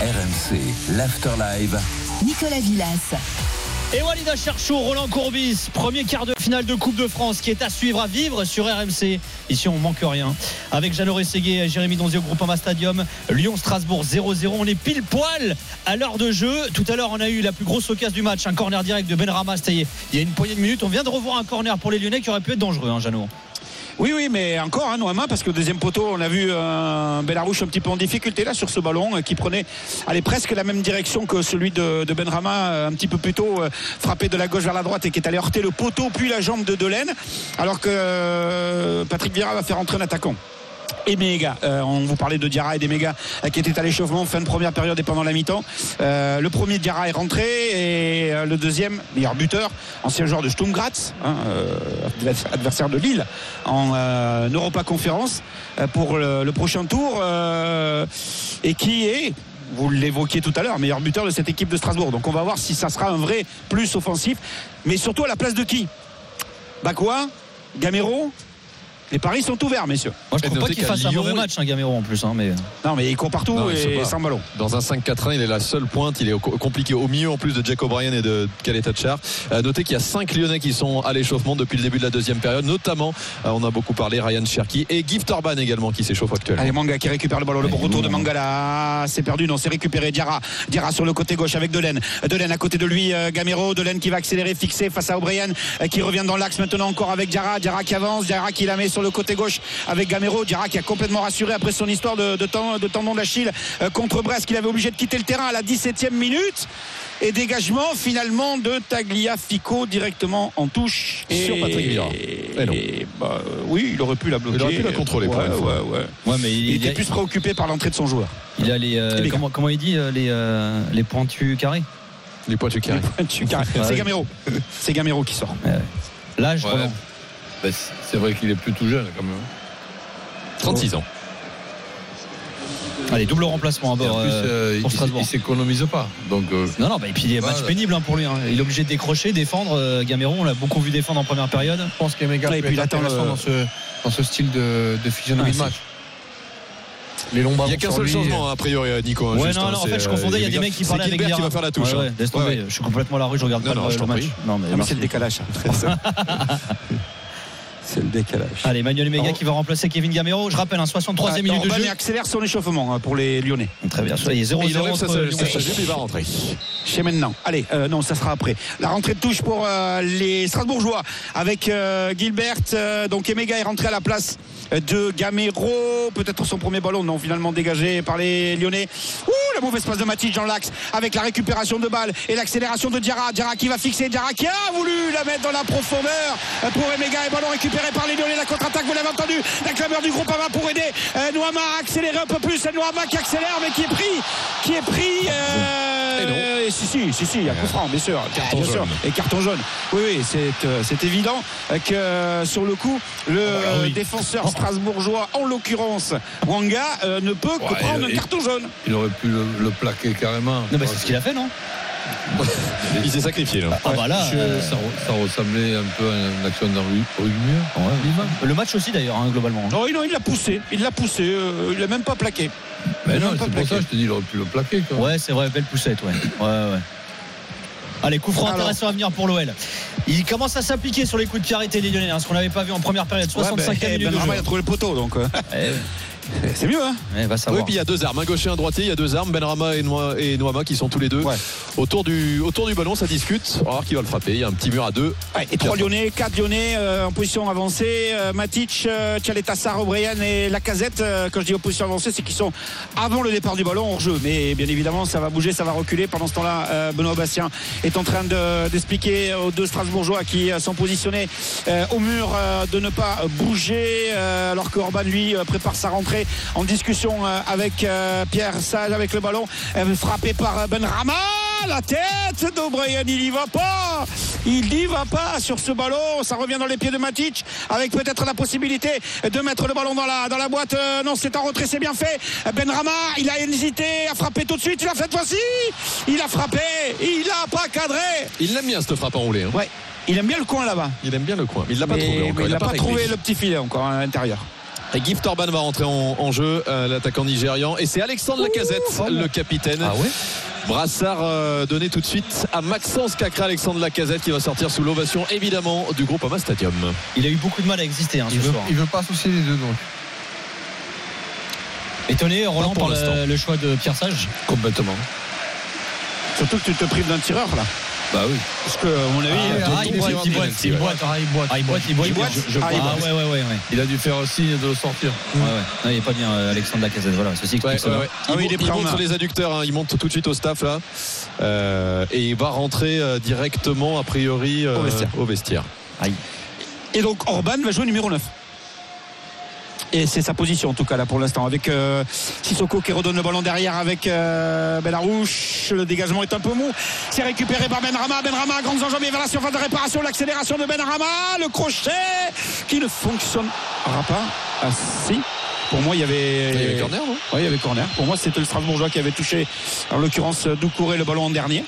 RMC, l'Afterlive. Nicolas Villas. Et Walida Cherchou, Roland Courbis, premier quart de finale de Coupe de France qui est à suivre, à vivre sur RMC. Ici, on manque rien. Avec Jeannot Rességuet, Jérémy Donzio, Groupama Stadium, Lyon-Strasbourg 0-0. On est pile poil à l'heure de jeu. Tout à l'heure, on a eu la plus grosse occasion du match, un corner direct de Benrama. C'était il y a une poignée de minutes. On vient de revoir un corner pour les Lyonnais qui aurait pu être dangereux, hein, Jeannot. Oui, oui, mais encore un hein, Noama, parce que deuxième poteau, on a vu un Bellarouche un petit peu en difficulté là sur ce ballon euh, qui prenait allez, presque la même direction que celui de, de Benrama euh, un petit peu plus tôt, euh, frappé de la gauche vers la droite et qui est allé heurter le poteau puis la jambe de Delaine, alors que Patrick Vieira va faire entrer un attaquant et Méga. on vous parlait de Diarra et des Méga qui étaient à l'échauffement fin de première période et pendant la mi-temps. le premier Diarra est rentré et le deuxième, meilleur buteur, ancien joueur de Sturm Graz, hein, adversaire de Lille en Europa Conférence pour le, le prochain tour et qui est vous l'évoquiez tout à l'heure, meilleur buteur de cette équipe de Strasbourg. Donc on va voir si ça sera un vrai plus offensif, mais surtout à la place de qui? Bakwa? Gamero? Les paris sont ouverts, messieurs. Moi, je trouve pas qu'il fasse un mauvais match, un Gamero en plus. Hein, mais... Non, mais il court partout non, et sans ballon. Dans un 5-4-1, il est la seule pointe. Il est compliqué au milieu en plus de Jack O'Brien et de Khaled Thatcher. Euh, notez qu'il y a 5 Lyonnais qui sont à l'échauffement depuis le début de la deuxième période. Notamment, euh, on a beaucoup parlé, Ryan Cherky et Gift Orban également qui s'échauffe actuellement. Allez, Manga qui récupère le ballon. Le bon retour de Manga là. C'est perdu. Non, c'est récupéré. Diarra. Diarra sur le côté gauche avec Delaine. Delaine à côté de lui, euh, Gamero. Delaine qui va accélérer, fixer face à O'Brien euh, qui revient dans l'axe maintenant encore avec Diarra. Diarra qui avance. Diarra qui la met sur le côté gauche avec Gamero. Diarra qui a complètement rassuré après son histoire de, de, de tendon d'Achille euh, contre Brest qu'il avait obligé de quitter le terrain à la 17e minute. Et dégagement finalement de Tagliafico directement en touche. Et sur Patrick Vieira. Et bah, oui, il aurait pu la bloquer. Il aurait pu la contrôler. Ouais, ouais, ouais. ouais, mais il, il était a... plus préoccupé par l'entrée de son joueur. Il a les, euh, comment, comment, il dit les, euh, les pointus carrés Les pointus carrés. carrés. C'est Gamero. C'est Gamero qui sort. L'âge, ouais. Ben, C'est vrai qu'il est plus tout jeune quand même. 36 ans. Allez, double remplacement à bord. En plus, euh, pour il, Strasbourg. il s'économise pas. Donc, euh, non, non, bah, et puis il est match voilà. pénible hein, pour lui. hein. Il est obligé de décrocher, défendre. Euh, Gamero, on l'a beaucoup vu défendre en première période. je pense qu'Emega Ouais, et peut puis il attend intéressant le- dans, ce, dans ce style de, de physionomie Ah, de match. Les longs Il n'y a qu'un seul lui, changement, hein, a priori, euh, Nico. hein, Ouais, juste, non, hein, non, en fait, je euh, confondais. Il y a des mecs qui parlaient avec Gilbert qui va faire la touche. Ouais, ouais, hein. laisse tomber. Ouais, ouais. Je suis complètement à la rue, je regarde Non, pas non, le, je t'en le match. Non, mais Ah, mais c'est le décalage. c'est le décalage. Allez, Manuel Mega qui va remplacer Kevin Gamero. Je rappelle, un 63e minute de jeu. accélère son échauffement hein, pour les Lyonnais. Très bien, soyez 0-0 Il enlève il va rentrer. Chez maintenant. Allez, euh, non, ça sera après. La rentrée de touche pour euh, les Strasbourgeois avec euh, Gilbert. euh, donc Emega est rentré à la place de Gamero. Peut-être son premier ballon, non, finalement dégagé par les Lyonnais. Ouh, la mauvaise passe de Matic dans l'axe avec la récupération de balle et l'accélération de Diarra. Diarra qui va fixer. Diarra qui a voulu la mettre dans la profondeur pour Emega et ballon récupéré par les Lyonnais. La contre-attaque, vous l'avez entendu. La clameur du groupe Ama pour aider euh, Noama à accélérer un peu plus. C'est Noama qui accélère mais qui est pris. Qui est pris. euh, Et non. euh, si, si, si, si, il y a coup franc, bien sûr. Carton bien sûr. jaune. Et carton jaune. Oui, oui, c'est, euh, c'est évident que euh, sur le coup, le Ah euh, défenseur strasbourgeois, en l'occurrence Wanga, euh, ne peut que Ouais, prendre il- un carton jaune. Il aurait pu le, le plaquer carrément. Non, bah, c'est ce qu'il a fait, non? Il s'est sacrifié là. Ah, bah là. Je- euh, ça, re- ça ressemblait un peu à une action d'un rug- rugby. Le match aussi, d'ailleurs, hein, globalement. Non, non, il l'a poussé. Il l'a poussé. euh, il l'a même pas plaqué. Mais Il a non, c'est pour ça je te dis, il aurait pu le plaquer. Quoi. Ouais, c'est vrai, belle poussette, ouais. Ouais, ouais. Allez, coup franc intéressant à venir pour l'OL. Il commence à s'appliquer sur les coups de pied arrêtés les Lyonnais, hein, ce qu'on n'avait pas vu en première période. 65e Ouais, ben, minute de Benrahma, jeu. il a trouvé le poteau, donc euh, Eh, c'est mieux. Hein va Oui, puis il y a deux armes, un gaucher, un droitier. Il y a deux armes, Benrama et, Noa- et Noama qui sont tous les deux Ouais. autour, du, autour du ballon. Ça discute. On va voir qui va le frapper. Il y a un petit mur à deux. Ouais, et trois Lyonnais, quatre Lyonnais euh, en position avancée. Euh, Matic, euh, Tchaletassar, O'Brien et Lacazette. Euh, quand je dis en position avancée, c'est qu'ils sont avant le départ du ballon hors jeu. Mais bien évidemment, ça va bouger, ça va reculer. Pendant ce temps-là, euh, Benoît Bastien est en train de- d'expliquer aux deux Strasbourgeois qui euh, sont positionnés euh, au mur euh, de ne pas bouger. euh, alors que Orban, lui, euh, prépare sa rentrée en discussion euh, avec euh, Pierre Sage avec le ballon euh, frappé par Benrama la tête d'O'Brien il y va pas. Il n'y va pas sur ce ballon. Ça revient dans les pieds de Matic avec peut-être la possibilité de mettre le ballon dans la, dans la boîte. Euh, non c'est en retrait c'est bien fait. Benrama il a hésité à frapper tout de suite. Il a fait cette fois-ci il a frappé. Il a pas cadré. Il l'aime bien cette frappe enroulée. Hein. ouais. Il aime bien le coin là-bas. Il aime bien le coin. Mais il l'a pas trouvé encore. il n'a pas, trouvé le petit filet encore à l'intérieur Et Gift Orban va rentrer en, en jeu, euh, l'attaquant nigérian. Et c'est Alexandre Lacazette, le capitaine. Ah ouais Brassard euh, donné tout de suite à Maxence Cacré, Alexandre Lacazette qui va sortir sous l'ovation évidemment du groupe Ama Stadium. Il a eu beaucoup de mal à exister hein, il ce veut, soir. il veut pas associer les deux donc. Étonné, Roland, pour par l'instant. le, le choix de Pierre Sage? Complètement. surtout que tu te prives d'un tireur là Bah oui. parce que à mon avis Ah, il boite, il boite, il boite. Il boite. Il boite, il boite. Il boite Je- je vois. il boite. ouais, ouais, ouais, ouais. Il a dû faire signe de le sortir. Ouais, ouais. Non, il est pas bien, euh, Alexandre Lacazette. Voilà, ceci explique cela. Ah Il, oui, monte- il est main. sur les adducteurs, hein. il monte tout de suite au staff là. Euh, et il va rentrer euh, directement a priori euh, Au vestiaire. au vestiaire. Et donc Orban va jouer numéro 9. Et c'est sa position en tout cas là pour l'instant avec euh, Sissoko qui redonne le ballon derrière avec euh, Bellarouche. Le dégagement est un peu mou. C'est récupéré par Benrama. Benrama, grandes enjambées vers la surface de réparation. L'accélération de Benrama. Le crochet qui ne fonctionnera pas. Ah si. Pour moi il y avait. Il y avait corner, non? Oui, il y avait corner. Pour moi c'était le Strasbourgeois qui avait touché en l'occurrence Doucouré le ballon en dernier.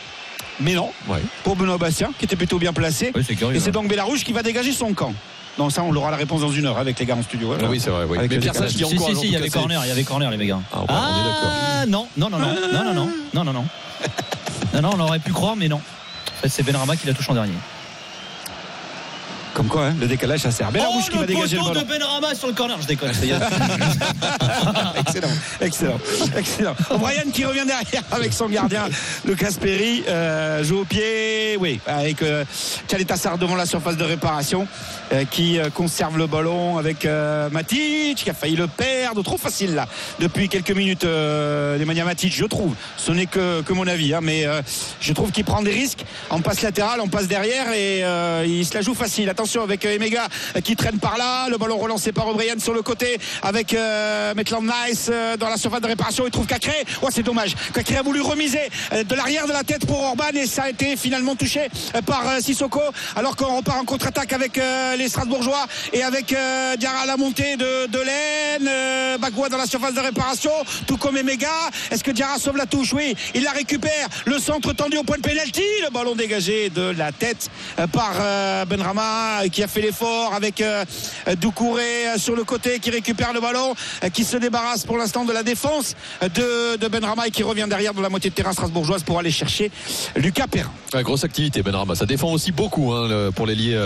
Mais non, Ouais. pour Benoît Bastien qui était plutôt bien placé. Curieux. Et c'est donc Bellarouche qui va dégager son camp. Donc ça, on aura la réponse dans une heure avec les gars en studio. Ah oui, c'est vrai. oui. Avec Mais Pierre Sage qui Si, encore si, un si, il y avait corner, il y avait corner, les mecs. Ah, ouais. Ah, non, non, non, non, non, non, non, non, non, non. Non, non, on aurait pu croire, mais non. En fait, c'est Benrama qui la touche en dernier. Comme quoi, hein, le décalage, ça sert. Bellarouche oh, qui va dégager le ballon. de Benrama sur le corner. Je déconne. excellent, excellent, excellent. O'Brien qui revient derrière avec son gardien, Lucas Perry, euh, joue au pied, oui, avec euh, Tchaletassar devant la surface de réparation, euh, qui euh, conserve le ballon avec euh, Matic, qui a failli le perdre, trop facile là, depuis quelques minutes, euh, Nemanja Matic, je trouve. Ce n'est que, que mon avis, hein, mais euh, je trouve qu'il prend des risques en passe latérale, en passe derrière, et euh, il se la joue facile. Attention avec euh, Emega qui traîne par là, le ballon relancé par O'Brien sur le côté, avec euh, Maitland Nice euh, dans la surface de réparation, il trouve Cacré. Oh, c'est dommage. Cacré a voulu remiser euh, de l'arrière de la tête pour Orban et ça a été finalement touché par Sissoko, alors qu'on repart en contre-attaque avec les Strasbourgeois et avec euh, Diarra à la montée de, de l'aine, Bagua dans la surface de réparation, tout comme Emega. Est-ce que Diarra sauve la touche? Oui, il la récupère. Le centre tendu au point de pénalty, le ballon dégagé de la tête par Benrama qui a fait l'effort avec euh, Doucouré euh, sur le côté qui récupère le ballon, euh, qui se débarrasse pour l'instant de la défense de, de Benrama et qui revient derrière dans la moitié de terrain strasbourgeoise pour aller chercher Lucas Perrin. Ouais, grosse activité Benrama. Ça défend aussi beaucoup hein, pour l'ailier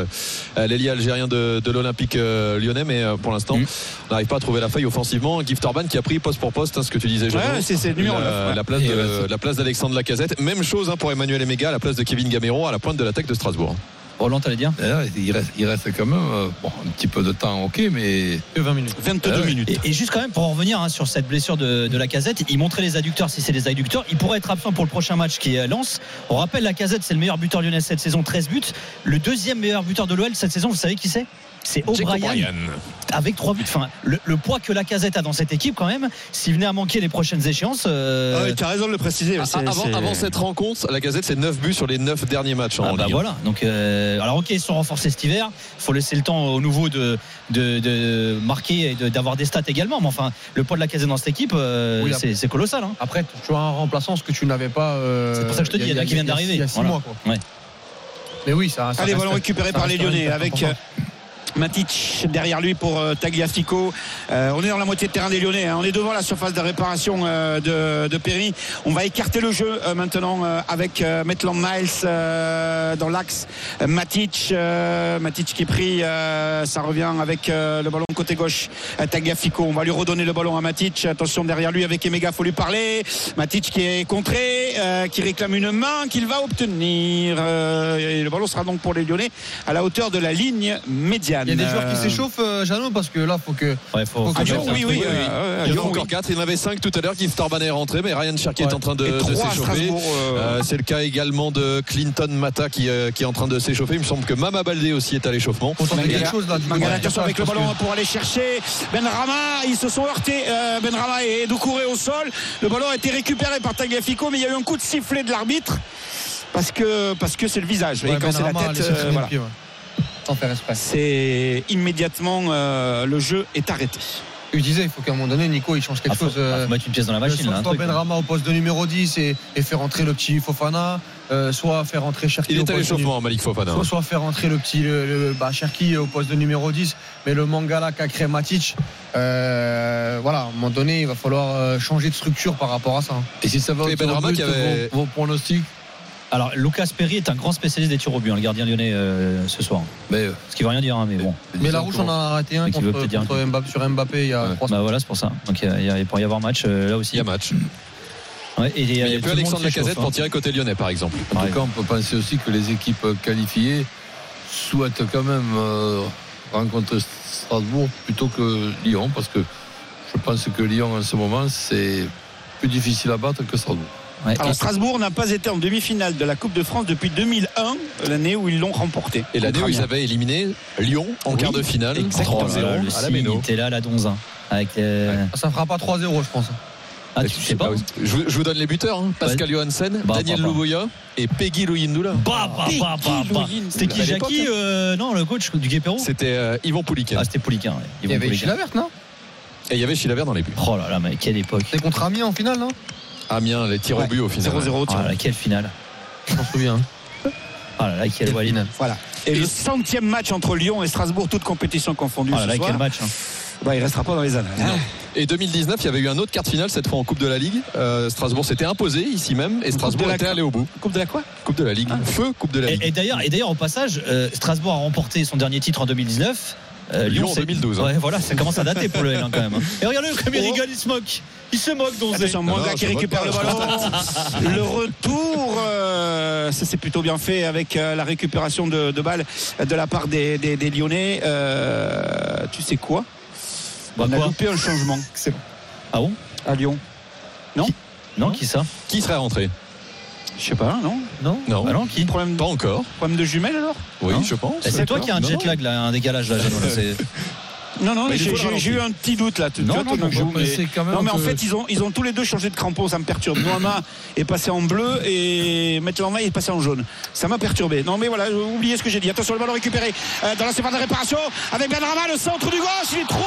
algérien de, de l'Olympique lyonnais, mais pour l'instant, Mm. on n'arrive pas à trouver la faille offensivement. Gift Orban qui a pris poste pour poste, hein, ce que tu disais, Jeannot. Ouais, c'est- c'est le numéro la, ouais. la place Et, de- la place d'Alexandre Lacazette. Même chose hein, pour Emmanuel Emega, à la place de Kevin Gamero, à la pointe de l'attaque de Strasbourg. Roland, t'allais dire D'ailleurs, Il reste, il reste quand même euh, bon, un petit peu de temps, ok, mais Que 20 minutes. 22 Ah ouais. minutes. Et, et juste quand même pour en revenir hein, sur cette blessure de, de la casette, il montrait les adducteurs si c'est les adducteurs. Il pourrait être absent pour le prochain match qui est Lens. On rappelle la casette, c'est le meilleur buteur lyonnais cette saison, 13 buts. Le deuxième meilleur buteur de l'OL cette saison, vous savez qui c'est? C'est O'Brien avec 3 buts. Enfin, le, le poids que la casette a dans cette équipe quand même, s'il venait à manquer les prochaines échéances. euh, Ah tu as raison de le préciser. Ah, avant, cette rencontre, Lacazette c'est 9 buts sur les 9 derniers matchs Ah en bah un. voilà. Donc, euh, alors ok, ils sont renforcés cet hiver. Il faut laisser le temps aux nouveaux de, de, de marquer et de- d'avoir des stats également. Mais enfin, le poids de la casette dans cette équipe, euh, Oui, c'est colossal. hein. Après, tu as un remplaçant, ce que tu n'avais pas. euh, C'est pour ça que je te dis, il y en a qui viennent d'arriver. Il y a six Voilà. mois, quoi. Ouais. Mais oui, ça. ça Allez, ballon récupéré par les Lyonnais avec Matic derrière lui pour euh, Tagliafico. Euh, on est dans la moitié de terrain des Lyonnais. hein. On est devant la surface de réparation euh, de, Perry. On va écarter le jeu maintenant avec Maitland Miles dans l'axe. Matic, Matic qui est ça revient avec le ballon côté gauche. Tagliafico. On va lui redonner le ballon à Matic. Attention derrière lui avec Emega. Faut lui parler. Matic qui est contré, qui réclame une main qu'il va obtenir. Le ballon sera donc pour les Lyonnais à la hauteur de la ligne médiane. Il y a des joueurs qui Euh, s'échauffent, euh, Jeannot, parce que là, faut que. Ouais, faut, Faut que Lyon, tu oui, oui. Euh, Il y en a Lyon, encore oui. 4, il y en avait 5 tout à l'heure. Guy Torban est rentré, mais Ryan Cherky Ouais. est en train de, s'échauffer. Euh, Euh, c'est le cas également de Clinton Mata qui, euh, qui est en train de s'échauffer. Il me semble que Mama Baldé aussi est à l'échauffement. Tenter Mangala- quelque chose là. attention avec le ballon pour aller chercher Benrama. Ils se sont heurtés, euh, Benrama et Doucouré au sol. Le ballon a été récupéré par Tagliafico, mais il y a eu un coup de sifflet de l'arbitre parce que parce que c'est le visage. Ouais, et quand c'est la tête, euh, voilà. ouais. C'est immédiatement euh, le jeu est arrêté. Je disais, il faut qu'à un moment donné, Nico, il change quelque Ah, faut, chose. euh, ah, faut mettre une pièce dans la machine. soit là, un hein. Benrama au poste de numéro 10 et, et faire rentrer le petit Fofana, euh, soit faire rentrer Cherki Il au est à poste de l'échauffement, Malik Fofana. Soit, soit faire rentrer le petit le, le- bah, Cherki au poste de numéro 10, mais le Mangala qu'a créé Matic, euh, voilà, à un moment donné, il va falloir euh, changer de structure par rapport à ça. Et si ça va au but, qui avait- vos, vos pronostics Alors, Lucas Perry est un grand spécialiste des tirs au but, hein, le gardien lyonnais euh, ce soir. Mais, euh, Ce qui veut rien dire, hein, mais bon. Mais la rouge, on en a arrêté un Mais qui veut contre, un contre Mbappé, sur Mbappé il y a Ouais. trois Bah voilà, c'est pour ça. Donc il y a- il y a- pourrait y avoir match euh, là aussi. Il y a match. Ouais, et Mais il n'y a tout plus le monde Alexandre Lacazette hein. pour tirer côté lyonnais, par exemple. en Ouais. tout cas, on peut penser aussi que les équipes qualifiées souhaitent quand même euh, rencontrer Strasbourg plutôt que Lyon, parce que je pense que Lyon, en ce moment, c'est plus difficile à battre que Strasbourg. Ouais, Alors Strasbourg n'a pas été en demi-finale de la Coupe de France depuis 2001, l'année où ils l'ont remporté. Et l'année où ils avaient éliminé Lyon en Oui, quart de finale, exactement. 3-0 Oh là là, le à la Méno. était là, la donzin. Avec euh, Ça fera pas 3-0, je pense. Ah, tu sais pas Je, vous- je vous donne les buteurs hein. Pascal Johansen, Bah, Daniel bah, bah. Louvoya et Peggy Louyindoula. Bah, bah, bah, bah, bah. C'était qui Jackie hein. euh, Non, le coach du Guépéro C'était euh, Yvan Pouliken. Ah, c'était Pouliquin. ouais. Il y Yvon avait. Chilavert, non? Et il y avait Chilavert dans les buts. Oh là là, mais quelle époque. C'est contre Amiens en finale, non? Amiens, les tirs au but au final. 0-0 Oh là là, quelle finale. Je m'en souviens. Oh là là, quelle Walid. finale. Voilà. Et, le centième match entre Lyon et Strasbourg, toutes compétitions confondues Oh là ce là, soir, quel match. hein. bah, il restera pas dans les annales. hein. Et 2019, il y avait eu un autre quart de finale, cette fois en Coupe de la Ligue. Euh, Strasbourg s'était imposé ici même et Strasbourg était allé au bout. Coupe de la quoi Coupe de la Ligue. Feu, Coupe de la Ligue. Et, et d'ailleurs, au passage, euh, Strasbourg a remporté son dernier titre en 2019. Euh, Lyon en c'est- 2012, hein. Ouais, voilà, ça commence à dater pour le L1 quand même. hein. Et regardez comme il Oh. rigole, il se moque. Il se moque, Donzé. Non, Manga non, qui récupère pas, le ballon. le retour, euh, ça c'est plutôt bien fait avec euh, la récupération de, de balles de la part des, des- des Lyonnais. Euh, tu sais quoi Bah, On a quoi loupé un changement Ah bon à Lyon. Non, qui ça Qui serait rentré Je sais pas, non Non Non. Bah non, qui problème, Pas encore. problème de jumelles alors Oui, Non. je pense. C'est toi qui as un Non, jet non. lag, là, un décalage là, Jeannot, là, c'est- Non, non, Bah, j'ai eu un petit doute là. Tu- Non, non, tout d'un On coup, peut mais- quand même Non mais en fait ils ont, ils ont tous les deux changé de crampon, ça me perturbe. Noama est passé en bleu et il est passé en jaune. Ça m'a perturbé. Non mais voilà, j'ai oublié ce que j'ai dit. Attention le ballon récupéré euh, dans la surface de réparation avec Benrama, le centre du gauche, il est trop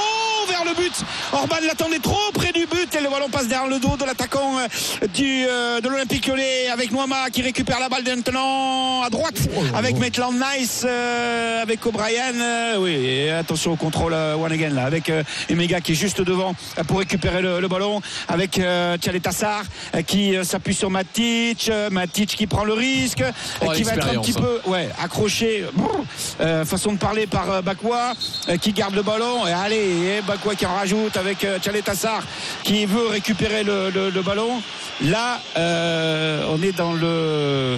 vers le but. Orban l'attendait trop près du but et le ballon passe derrière le dos de l'attaquant euh, du, euh, de l'Olympique Lyonnais avec Noama qui récupère la balle maintenant à droite avec Maitland Nice, euh, avec O'Brien. oui, et attention au contrôle one again là avec Emega qui est juste devant pour récupérer le, le ballon avec Tchalet Tassar qui s'appuie sur Matic, Matic qui prend le risque, Oh, qui va être un petit peu ouais, accroché, brrr, euh, façon de parler par Bakwa qui garde le ballon et allez, et Bakwa qui en rajoute avec euh, Tchalet Tassar qui veut récupérer le, le- le ballon. Là, euh, on est dans le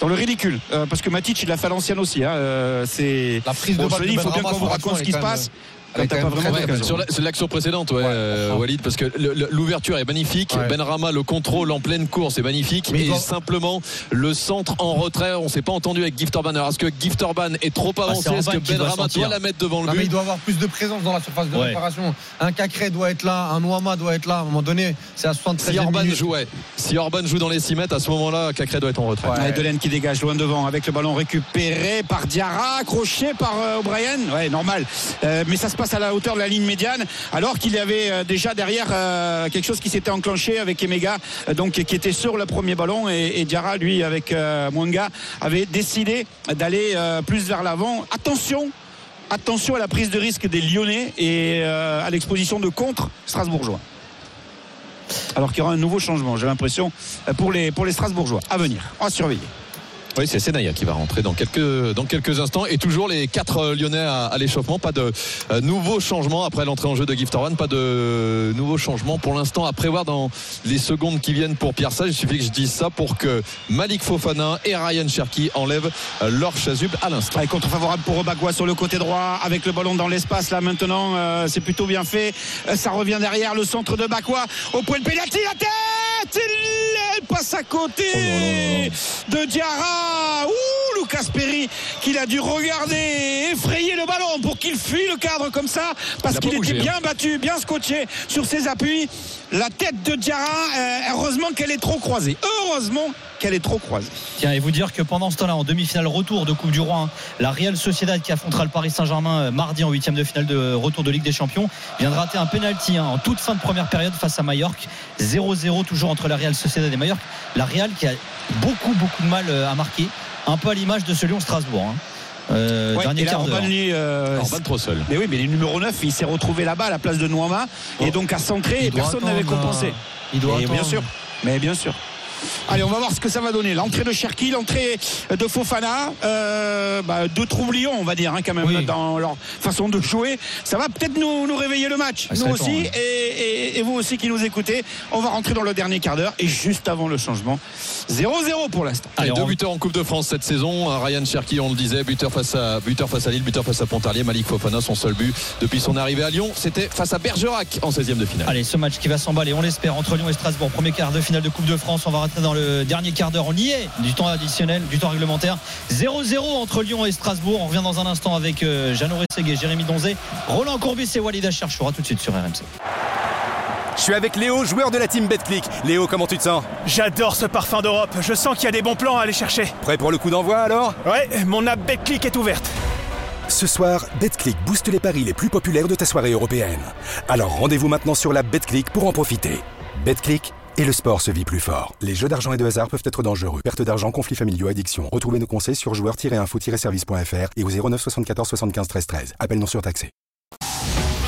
dans le ridicule euh, parce que Matic il l'a fait à l'ancienne aussi hein, euh, c'est La prise de Bon, balle il faut bien Benrama qu'on vous raconte l'action ce qui se passe quand t'as pas vraiment. Sur la- l'action précédente, ouais, euh. Walid, parce que l'ouverture est magnifique. Ouais. Benrama, le contrôle en pleine course est magnifique. Mais et doit- simplement, le centre en retrait, on s'est pas entendu avec Gift Orban. Alors, est-ce que Gift Orban est trop avancé? c'est Est-ce que doit Benrama sentir. doit la mettre devant le Non, mais il but doit avoir plus de présence dans la surface de Ouais. réparation. Un Cacré doit être là, un Ouama doit être là. À un moment donné, c'est à 73 si Orban, ouais. si Orban joue dans les 6 mètres, à ce moment-là, Cacré doit être en retrait. Ouais. Ouais, Delaine qui dégage loin devant avec le ballon récupéré par Diarra, accroché par euh, O'Brien. Ouais, normal. Euh, mais ça se passe à la hauteur de la ligne médiane, alors qu'il y avait euh, déjà derrière euh, quelque chose qui s'était enclenché avec Emega, euh, donc qui était sur le premier ballon. Et, et Diarra, lui, avec Mwanga, avait décidé d'aller plus vers l'avant. Attention Attention à la prise de risque des Lyonnais et à l'exposition de contre strasbourgeois. Alors qu'il y aura un nouveau changement, j'ai l'impression, pour les, pour les Strasbourgeois. À venir, à surveiller. Oui, c'est Senaya qui va rentrer dans quelques, dans quelques instants. Et toujours les quatre euh, Lyonnais à, à l'échauffement. Pas de euh, nouveaux changements après l'entrée en jeu de Gift. Pas de nouveaux changements pour l'instant à prévoir dans les secondes qui viennent pour Pierre Sage. Il suffit que je dise ça pour que Malik Fofana et Ryan Cherki enlèvent euh, leur chasuble à l'instant. Contre favorable pour Bagua sur le côté droit avec le ballon dans l'espace là maintenant euh, c'est plutôt bien fait ça revient derrière le centre de Bagua au point de pénalty la tête il passe à côté de Diarra ouh Lucas Perry qu'il a dû regarder effrayer le ballon pour qu'il fuit le cadre comme ça parce qu'il était bougé, hein. bien battu bien scotché sur ses appuis la tête de Diarra euh, heureusement qu'elle est trop croisée heureusement qu'elle est trop croisée Tiens, et vous dire que pendant ce temps-là, en demi-finale retour de Coupe du Roi, hein, la Real Sociedad qui affrontera le Paris Saint-Germain euh, mardi en huitième de finale de retour de Ligue des Champions vient de rater un penalty hein, en toute fin de première période face à Mallorca. 0-0 toujours entre la Real Sociedad et Mallorca. La Real qui a beaucoup beaucoup de mal euh, à marquer, un peu à l'image de ce Lyon-Strasbourg. hein. Euh, Ouais, dernier et là, quart d'heure. Orban, lui, euh, Orban trop seul. mais oui, mais le numéro 9, il s'est retrouvé là-bas à la place de Noama et donc à centrer et personne n'avait compensé. Il doit Et bien sûr, mais bien sûr. Allez, on va voir ce que ça va donner. L'entrée de Cherki, l'entrée de Fofana, euh, bah, deux troublions, on va dire, hein, quand même, Oui. dans leur façon de jouer. Ça va peut-être nous, nous réveiller le match, Ah, nous aussi, ouais. et, et- et vous aussi qui nous écoutez. On va rentrer dans le dernier quart d'heure et juste avant le changement, 0-0 pour l'instant. Allez, deux on- buteurs en Coupe de France cette saison. Ryan Cherki, on le disait, buteur face à buteur face à Lille, buteur face à Pontarlier. Malik Fofana, son seul but depuis son arrivée à Lyon, c'était face à Bergerac en 16e de finale. Allez, ce match qui va s'emballer, on l'espère, entre Lyon et Strasbourg. Premier quart de finale de Coupe de France. On va rentrer dans le dernier quart d'heure. On y est, du temps additionnel, du temps réglementaire. 0-0 entre Lyon et Strasbourg. On revient dans un instant avec euh, Jeannot Rességuet, Jérémy Donzé, Roland Courbis et Walid Acharchoura tout de suite sur RMC. Je suis avec Léo, joueur de la team BetClick. Léo, comment tu te sens? J'adore ce parfum d'Europe. Je sens qu'il y a des bons plans à aller chercher. Prêt pour le coup d'envoi alors? Ouais, mon app BetClick est ouverte. Ce soir, BetClick booste les paris les plus populaires de ta soirée européenne. Alors rendez-vous maintenant sur la BetClick pour en profiter. BetClick et le sport se vit plus fort. Les jeux d'argent et de hasard peuvent être dangereux. Perte d'argent, conflits familiaux, addiction. Retrouvez nos conseils sur joueurs-info-service.fr et au 09 74 75 13 13. Appel non surtaxé.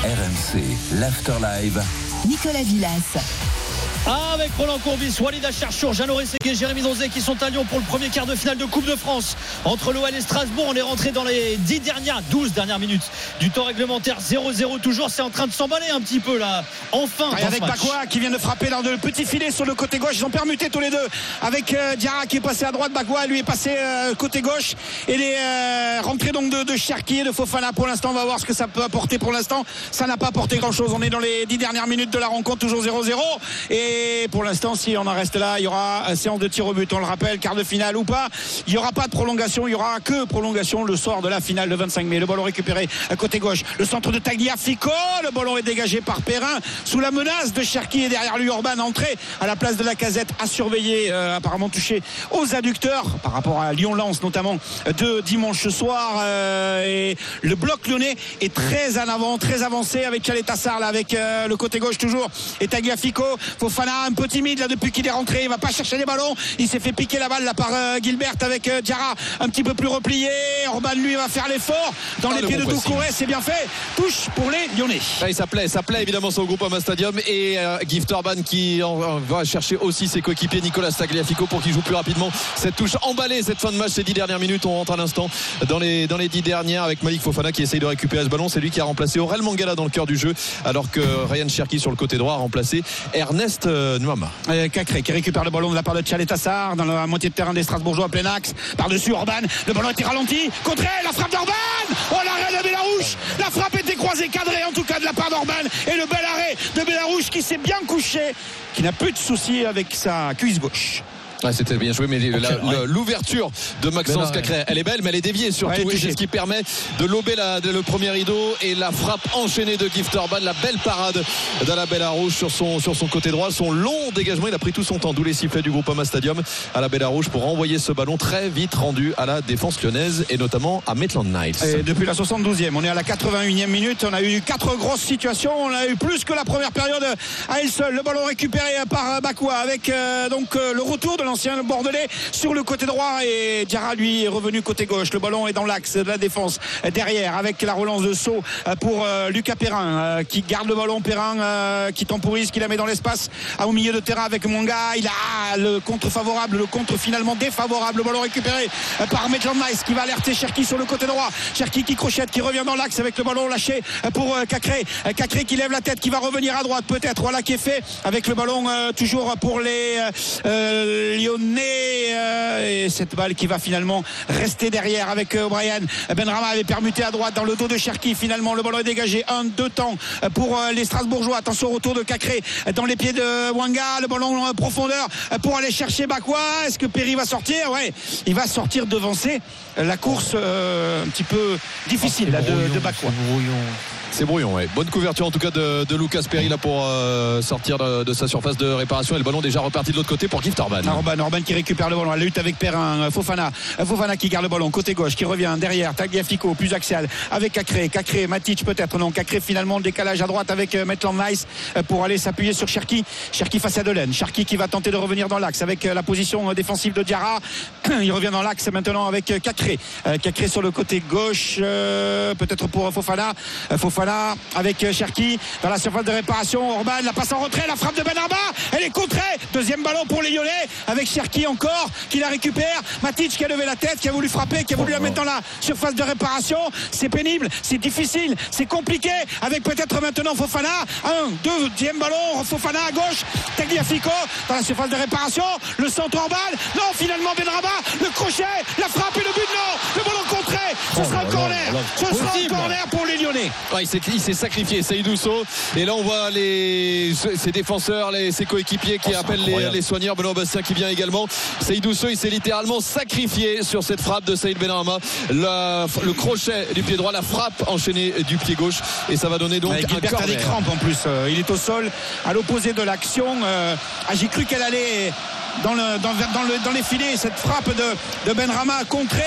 RMC, l'After Live. Nicolas Villas. Avec Roland Courbis, Walid Acharchour, Jeannot Rességuet, Jérémy Donzé qui sont à Lyon pour le premier quart de finale de Coupe de France. Entre l'OL et Strasbourg, on est rentré dans les 10 dernières, 12 dernières minutes du temps réglementaire. 0-0 toujours, c'est en train de s'emballer un petit peu là. Enfin, Et avec. Bakwa qui vient de frapper dans le petit filet sur le côté gauche. Ils ont permuté tous les deux. Avec euh, Diarra qui est passé à droite, Bakwa lui est passé euh, côté gauche. Et les euh, rentrées donc de, de Cherki et de Fofana pour l'instant. On va voir ce que ça peut apporter pour l'instant. Ça n'a pas apporté grand chose. On est dans les dix dernières minutes de la rencontre, toujours 0-0. Et pour l'instant, si on en reste là, il y aura euh, séance de tir au but. On le rappelle, quart de finale ou pas. Il n'y aura pas de prolongation. Il y aura que prolongation le soir de la finale le 25 mai. Le ballon récupéré à côté gauche. Le centre de Tagliafico. Le ballon est dégagé par Perrin sous la menace de Cherki et derrière lui Orban entré à la place de la casette à surveiller euh, apparemment touché aux adducteurs par rapport à Lyon-Lens notamment de dimanche soir euh, et le bloc lyonnais est très en avant très avancé avec Caletassar là avec euh, le côté gauche toujours et Tagliafico Fofana un peu timide là depuis qu'il est rentré. Il va pas chercher les ballons. Il s'est fait piquer la balle là par euh, Gilbert avec euh, Diarra. Un petit peu plus replié. Orban lui va faire l'effort. Dans Ah, les le pieds de bon. Doucouré c'est bien fait. Touche pour les Lyonnais. Ah, et ça plaît, ça plaît évidemment sur le groupe Ama Stadium et euh, Gift Orban qui en- va chercher aussi ses coéquipiers. Nicolas Tagliafico pour qu'il joue plus rapidement. Cette touche emballée cette fin de match ces dix dernières minutes. On rentre à l'instant dans les, dans les dix dernières avec Malik Fofana qui essaye de récupérer ce ballon. C'est lui qui a remplacé Aurel Mangala dans le cœur du jeu alors que Ryan Cherki sur le côté droit a remplacé Ernest euh, Euh, Cacré qui récupère le ballon de la part de Tchaletassar dans la moitié de terrain des Strasbourgeois plein axe. Par-dessus Orban. Le ballon été ralenti. Contré la frappe d'Orban. Oh l'arrêt de Bellarouche la frappe était croisée cadrée en tout cas de la part d'Orban. Et le bel arrêt de Bellarouche qui s'est bien couché qui n'a plus de soucis avec sa cuisse gauche Ah, c'était bien joué, mais ouais. l'ouverture de Maxence. Cacré, elle est belle, mais elle est déviée surtout. Ouais, c'est ce qui permet de lober la- de- le premier rideau et la frappe enchaînée de Gift Orban, la belle parade d'Alabella Rouge sur son, sur son côté droit. Son long dégagement, il a pris tout son temps, d'où les sifflets du groupe Ama Stadium à la Bella Rouge pour envoyer ce ballon très vite rendu à la défense lyonnaise et notamment à Maitland Niles. Et depuis la 72e, on est à la 81e minute. On a eu quatre grosses situations. On a eu plus que la première période à elle seule. Le ballon récupéré par Bakwa avec euh, donc euh, le retour de l'ancien Bordelais sur le côté droit et Diarra lui est revenu côté gauche. Le ballon est dans l'axe de la défense derrière avec la relance de saut pour euh, Lucas Perrin euh, qui garde le ballon. Perrin euh, qui temporise, qui la met dans l'espace au milieu de terrain avec Mwanga. Il a le contre favorable, le contre finalement défavorable. Le ballon récupéré par Maitland Nice qui va alerter Cherki sur le côté droit. Cherki qui crochette, qui revient dans l'axe avec le ballon lâché pour Cacré. Cacré qui lève la tête, qui va revenir à droite peut-être. Voilà qui est fait avec le ballon toujours pour les Lyonnais. et cette balle qui va finalement rester derrière avec O'Brien. Benrama avait permuté à droite dans le dos de Cherki. Finalement, le ballon est dégagé. Un, deux temps pour les Strasbourgeois. Attention au retour de Cacré dans les pieds de Wanga. Le ballon en profondeur pour aller chercher Bakwa. Est-ce que Perry va sortir? Ouais, il va sortir devancer la course un petit peu difficile de, de Bakwa. C'est brouillon, ouais. Bonne couverture en tout cas de, Lucas Perry là pour euh, sortir de, sa surface de réparation. Et le ballon déjà reparti de l'autre côté pour Gift Orban. Orban, Orban qui récupère le ballon, la lutte avec Perrin, Fofana, Fofana qui garde le ballon côté gauche, qui revient derrière, Tagliafico plus axial avec Cacré, Cacré, Matic peut-être non, Cacré finalement décalage à droite avec euh, Maitland Nice euh, pour aller s'appuyer sur Cherki, Cherki face à Delaine, Cherki qui va tenter de revenir dans l'axe avec la position défensive de Diarra, il revient dans l'axe maintenant avec Cacré, Cacré sur le côté gauche, peut-être pour Fofana, Fofana avec Cherki dans la surface de réparation. Orban la passe en retrait, la frappe de Benarba, elle est contrée. Deuxième ballon pour les Lyonnais avec Cherki encore qui la récupère. Matic qui a levé la tête, qui a voulu frapper, qui a voulu la mettre dans la surface de réparation. C'est pénible, c'est difficile, c'est compliqué avec peut-être maintenant Fofana. Un, deuxième ballon, Fofana à gauche, Tagliafico dans la surface de réparation. Le centre Orban, non finalement Benraba, le crochet, la frappe et le but, non, le ballon contré. Ce sera un corner, ce sera un corner pour les Ouais, il s'est sacrifié, Saïdou So. Et là, on voit les, ses défenseurs, les, ses coéquipiers qui Oh, appellent les, les, soigneurs. Benoît Bastien qui vient également. Saïdou So, il s'est littéralement sacrifié sur cette frappe de Saïd Benrama. La, le crochet du pied droit, la frappe enchaînée du pied gauche. Et ça va donner donc Gilbert a des crampes en plus. Euh, il est au sol, à l'opposé de l'action. Euh, ah, J'ai cru qu'elle allait dans, le, dans, dans, le, dans les filets cette frappe de, de Benrama a contré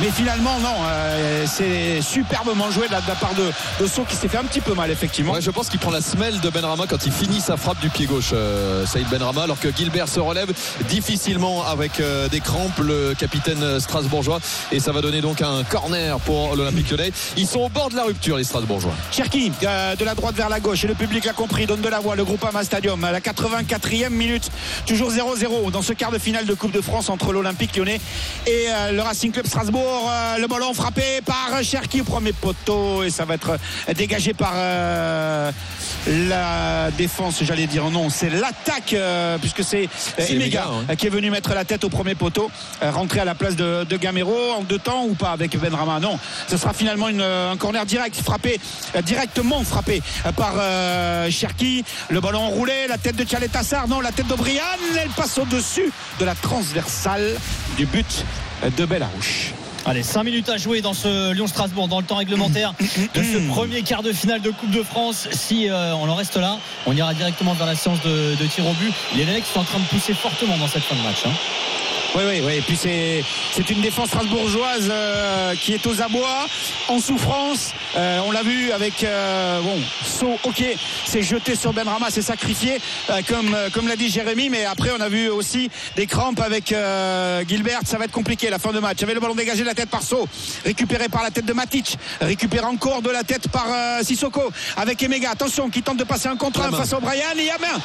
mais finalement non euh, c'est superbement joué de la, de la part de, de Sceaux qui s'est fait un petit peu mal effectivement. Ouais, je pense qu'il prend la semelle de Benrama quand il finit sa frappe du pied gauche euh, Saïd Benrama alors que Gilbert se relève difficilement avec euh, des crampes le capitaine strasbourgeois. Et ça va donner donc un corner pour l'Olympique Lyonnais. Ils sont au bord de la rupture les strasbourgeois. Cherki euh, de la droite vers la gauche. Et le public l'a compris donne de la voix le groupe Ama Stadium à la 84e minute. Toujours 0-0 dans ce quart de finale de Coupe de France entre l'Olympique lyonnais et euh, le Racing Club Strasbourg. Euh, le ballon frappé par Cherki au premier poteau et ça va être dégagé par euh, la défense, j'allais dire non, c'est l'attaque puisque c'est Imega hein. qui est venu mettre la tête au premier poteau, rentrer à la place de, de Gamero en deux temps ou pas avec Benrama. Non, ce sera finalement une, un corner direct frappé directement frappé par Cherki. Le ballon enroulé, la tête de Chalet Tassar, non, la tête d'Obrian, elle passe au-dessus de la transversale du but de Bellarouche. Allez, 5 minutes à jouer dans ce Lyon-Strasbourg, dans le temps réglementaire de ce premier quart de finale de Coupe de France. Si euh, on en reste là, on ira directement vers la séance de, tir au but. Les qui sont en train de pousser fortement dans cette fin de match. Hein. Oui, oui, oui. Et puis c'est, c'est une défense strasbourgeoise euh, qui est aux abois, en souffrance. Euh, on l'a vu avec euh, bon, saut, ok, c'est jeté sur Benrama, c'est sacrifié, comme, comme l'a dit Jérémy. Mais après, on a vu aussi des crampes avec Gilbert. Ça va être compliqué la fin de match. Avec le ballon dégagé de la tête par Saut, récupéré par la tête de Matic, récupéré encore de la tête par Sissoko avec Emega. Attention, qui tente de passer un contre un face au Brian. Et il y a main.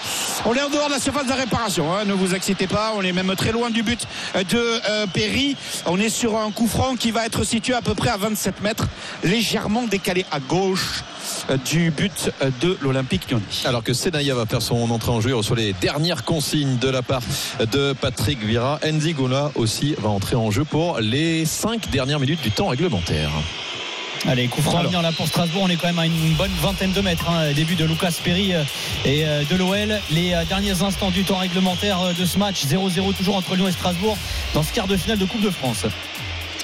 On est en dehors de la surface de réparation. Hein. Ne vous excitez pas. On est même très loin du but de euh, Perry. On est sur un coup franc qui va être situé à peu près à 27 mètres, légèrement décalé à gauche euh, du but de l'Olympique Lyonnais. Alors que Senaya va faire son entrée en jeu, il reçoit les dernières consignes de la part de Patrick Vira. Enzi Gola aussi va entrer en jeu pour les 5 dernières minutes du temps réglementaire. Allez, coup franc là pour Strasbourg. On est quand même à une bonne vingtaine de mètres. Hein, début de Lucas Perry et de l'OL. Les derniers instants du temps réglementaire de ce match. 0-0 toujours entre Lyon et Strasbourg dans ce quart de finale de Coupe de France.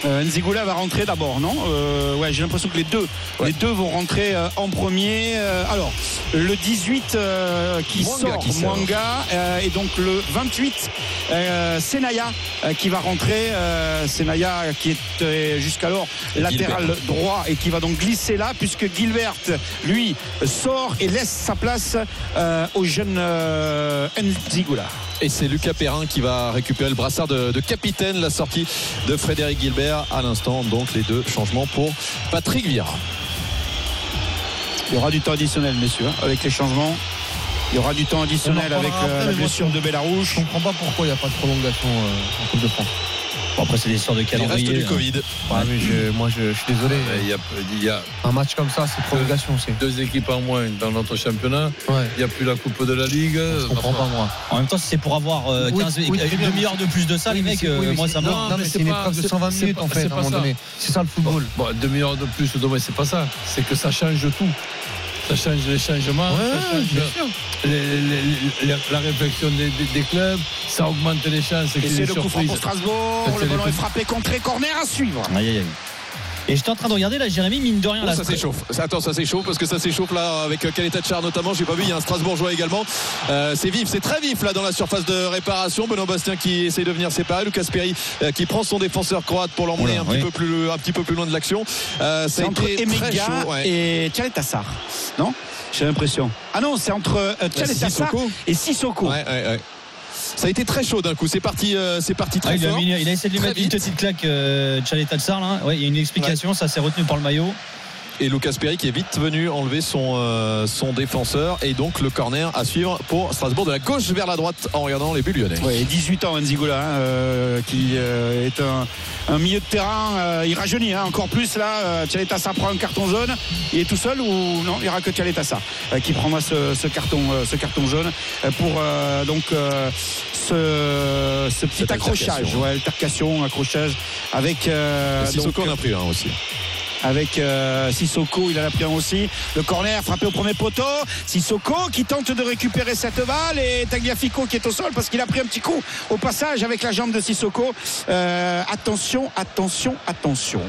Euh, Nzigula va rentrer d'abord, non? Euh, Ouais, j'ai l'impression que les deux, ouais. les deux vont rentrer euh, en premier. alors, le 18 qui Mwanga sort, qui sort. Mwanga, et donc le 28, Senaya qui va rentrer. Senaya qui est jusqu'alors latéral Gilbert. droit et qui va donc glisser là, puisque Gilbert, lui, sort et laisse sa place au jeune Nzigula. Et c'est Lucas Perrin qui va récupérer le brassard de, de capitaine, la sortie de Frédéric Gilbert à l'instant. Donc les deux changements pour Patrick Vieira. Il y aura du temps additionnel, messieurs, hein, avec les changements. Il y aura du temps additionnel avec euh, après, la blessure de Bellarouche. Je comprends pas pourquoi il n'y a pas de prolongation euh, en Coupe de France. Bon, après, c'est des histoires de Il reste calendrier. du hein. Covid. Ouais, mais je- moi, je, je suis désolé. Il y a, il y a Un match comme ça, c'est prolongation. C'est. deux équipes en moins dans notre championnat. Ouais. Il n'y a plus la Coupe de la Ligue. Je comprends pas moi. En même temps, si c'est pour avoir euh, Oui, 15 oui, une demi-heure de plus de ça, Oui, les mecs, c'est- euh, oui, mais moi, ça me non, mais c'est une pas- épreuve de c'est- 120 c'est minutes en fait, c'est à pas un moment ça. donné. C'est ça le football. Bon, demi-heure de plus, demain, c'est pas ça. C'est que ça change tout. Ça change les changements, Ouais, ça change bien sûr. les- les- les- la réflexion des, des- des clubs, ça augmente les chances. Et qu'il y ait c'est le coup franc pour Strasbourg. Le ballon est frappé, contré, corner à suivre. Aïe, aïe, aïe. Et j'étais en train de regarder là, Jérémy, mine de rien, Oh, là. ça s'échauffe. Ça- Attends, ça s'échauffe parce que ça s'échauffe là avec Kaleta Char notamment. J'ai pas vu, il y a un Strasbourgeois également. Euh, c'est vif, c'est très vif là dans la surface de réparation. Benoît Bastien qui essaye de venir séparer. Lucas Perry euh, qui prend son défenseur croate pour l'emmener un, petit oui. peu plus, un petit peu plus loin de l'action. Euh, C'est entre Emega chaud. ouais. et Tchaletassar. Non? J'ai l'impression. Ah non, c'est entre euh, Tchaletassar Sissoko. et Sissoko. Ouais, ouais, ouais. Ça a été très chaud d'un coup. C'est parti, euh, c'est parti très Ah, il, a fort. il a essayé de lui Très mettre une petite claque, euh, là. Ouais, il y a une explication, ça s'est retenu par le maillot. Et Lucas Perry qui est vite venu enlever son, euh, son défenseur. Et donc le corner à suivre pour Strasbourg de la gauche vers la droite en regardant les buts lyonnais. Ouais, 18 ans, Nzigola, hein, euh, qui euh, est un, un milieu de terrain. euh, il rajeunit hein, encore plus là. Tchaletassar prend un carton jaune. Il est tout seul ou non Il n'y aura que Tchaletassar euh, qui prendra ce, ce carton, ce carton jaune pour donc ce, ce petit Cette accrochage, altercation. ouais, altercation, accrochage avec. Sissoko donc, en a pris un aussi. Avec euh, Sissoko, il en a pris un aussi. Le corner frappé au premier poteau. Sissoko qui tente de récupérer cette balle et Tagliafico qui est au sol parce qu'il a pris un petit coup au passage avec la jambe de Sissoko. Euh, attention, attention, attention.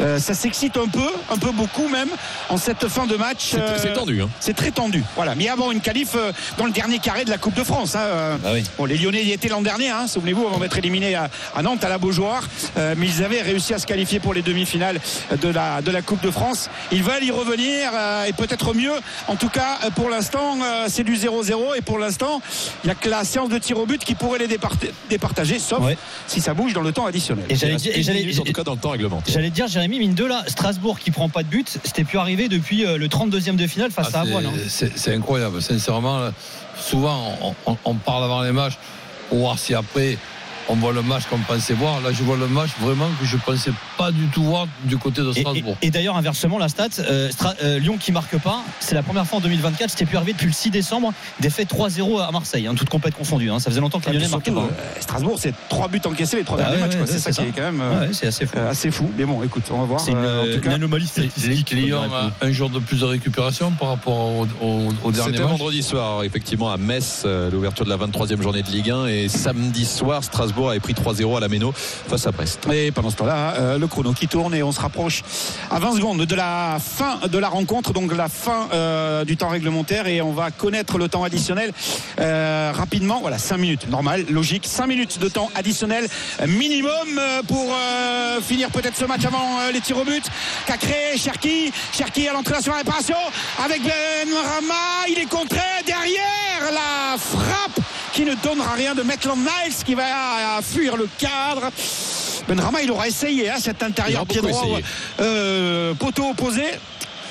Euh, ça s'excite un peu, un peu beaucoup même en cette fin de match. C'est Euh, tendu. Hein. c'est très tendu. Voilà. Mais avant une qualif euh, dans le dernier carré de la Coupe de France. hein, Ah oui. Bon, les Lyonnais y étaient l'an dernier, hein, souvenez-vous, avant d'être éliminés à, à Nantes, à la Beaujoire. Euh, mais ils avaient réussi à se qualifier pour les demi-finales de la, de la Coupe de France. Ils veulent y revenir euh, et peut-être mieux. En tout cas, euh, pour l'instant, euh, c'est du 0-0. Et pour l'instant, il n'y a que la séance de tir au but qui pourrait les départ- départager, sauf Ouais. si ça bouge dans le temps additionnel. Et j'allais dire, en tout cas dans le temps réglementaire. J'allais dire, Jérémy, mine de là, Strasbourg qui prend pas de but, c'était plus arrivé depuis le 32e de finale face Ah, à Avoine. hein. c'est- incroyable, sincèrement. souvent, on, on- on parle avant les matchs pour voir si après on voit le match qu'on pensait voir. Là, je vois le match vraiment que je pensais pas du tout voir du côté de Strasbourg. et- et d'ailleurs, inversement, la stat, euh, Stra- euh, Lyon qui marque pas, c'est la première fois en 2024, c'était plus arrivé depuis le 6 décembre, défaite 3-0 à Marseille, hein, toute compète confondue. hein. Ça faisait longtemps que les Lyonnais marquaient pas. hein. euh, Strasbourg, c'est trois buts encaissés les trois Bah derniers ouais, matchs. ouais, c'est ça qui est quand même euh, Ouais, c'est assez fou. euh, assez fou. Mais bon, écoute, on va voir. C'est une, Euh, en tout cas, anomalie statistique. Lyon a un jour de plus de récupération par rapport au, au- au dernier C'était match. vendredi soir, effectivement, à Metz, l'ouverture de la 23e journée de Ligue 1. Et samedi soir, Strasbourg avait pris 3-0 à la Méno face à Brest. Et pendant ce temps-là, euh, le chrono qui tourne et on se rapproche à 20 secondes de la fin de la rencontre, donc la fin euh, du temps réglementaire et on va connaître le temps additionnel euh, rapidement. Voilà, 5 minutes, normal, logique. 5 minutes de temps additionnel minimum pour finir peut-être ce match avant les tirs au but. Cacré, Cherki, Cherki à l'entrée sur la réparation avec Ben Rama, il est contré derrière la frappe qui ne donnera rien de Maitland Niles qui va euh, fuir le cadre. Benrama, il aura essayé hein, cet intérieur pied droit, euh, poteau opposé.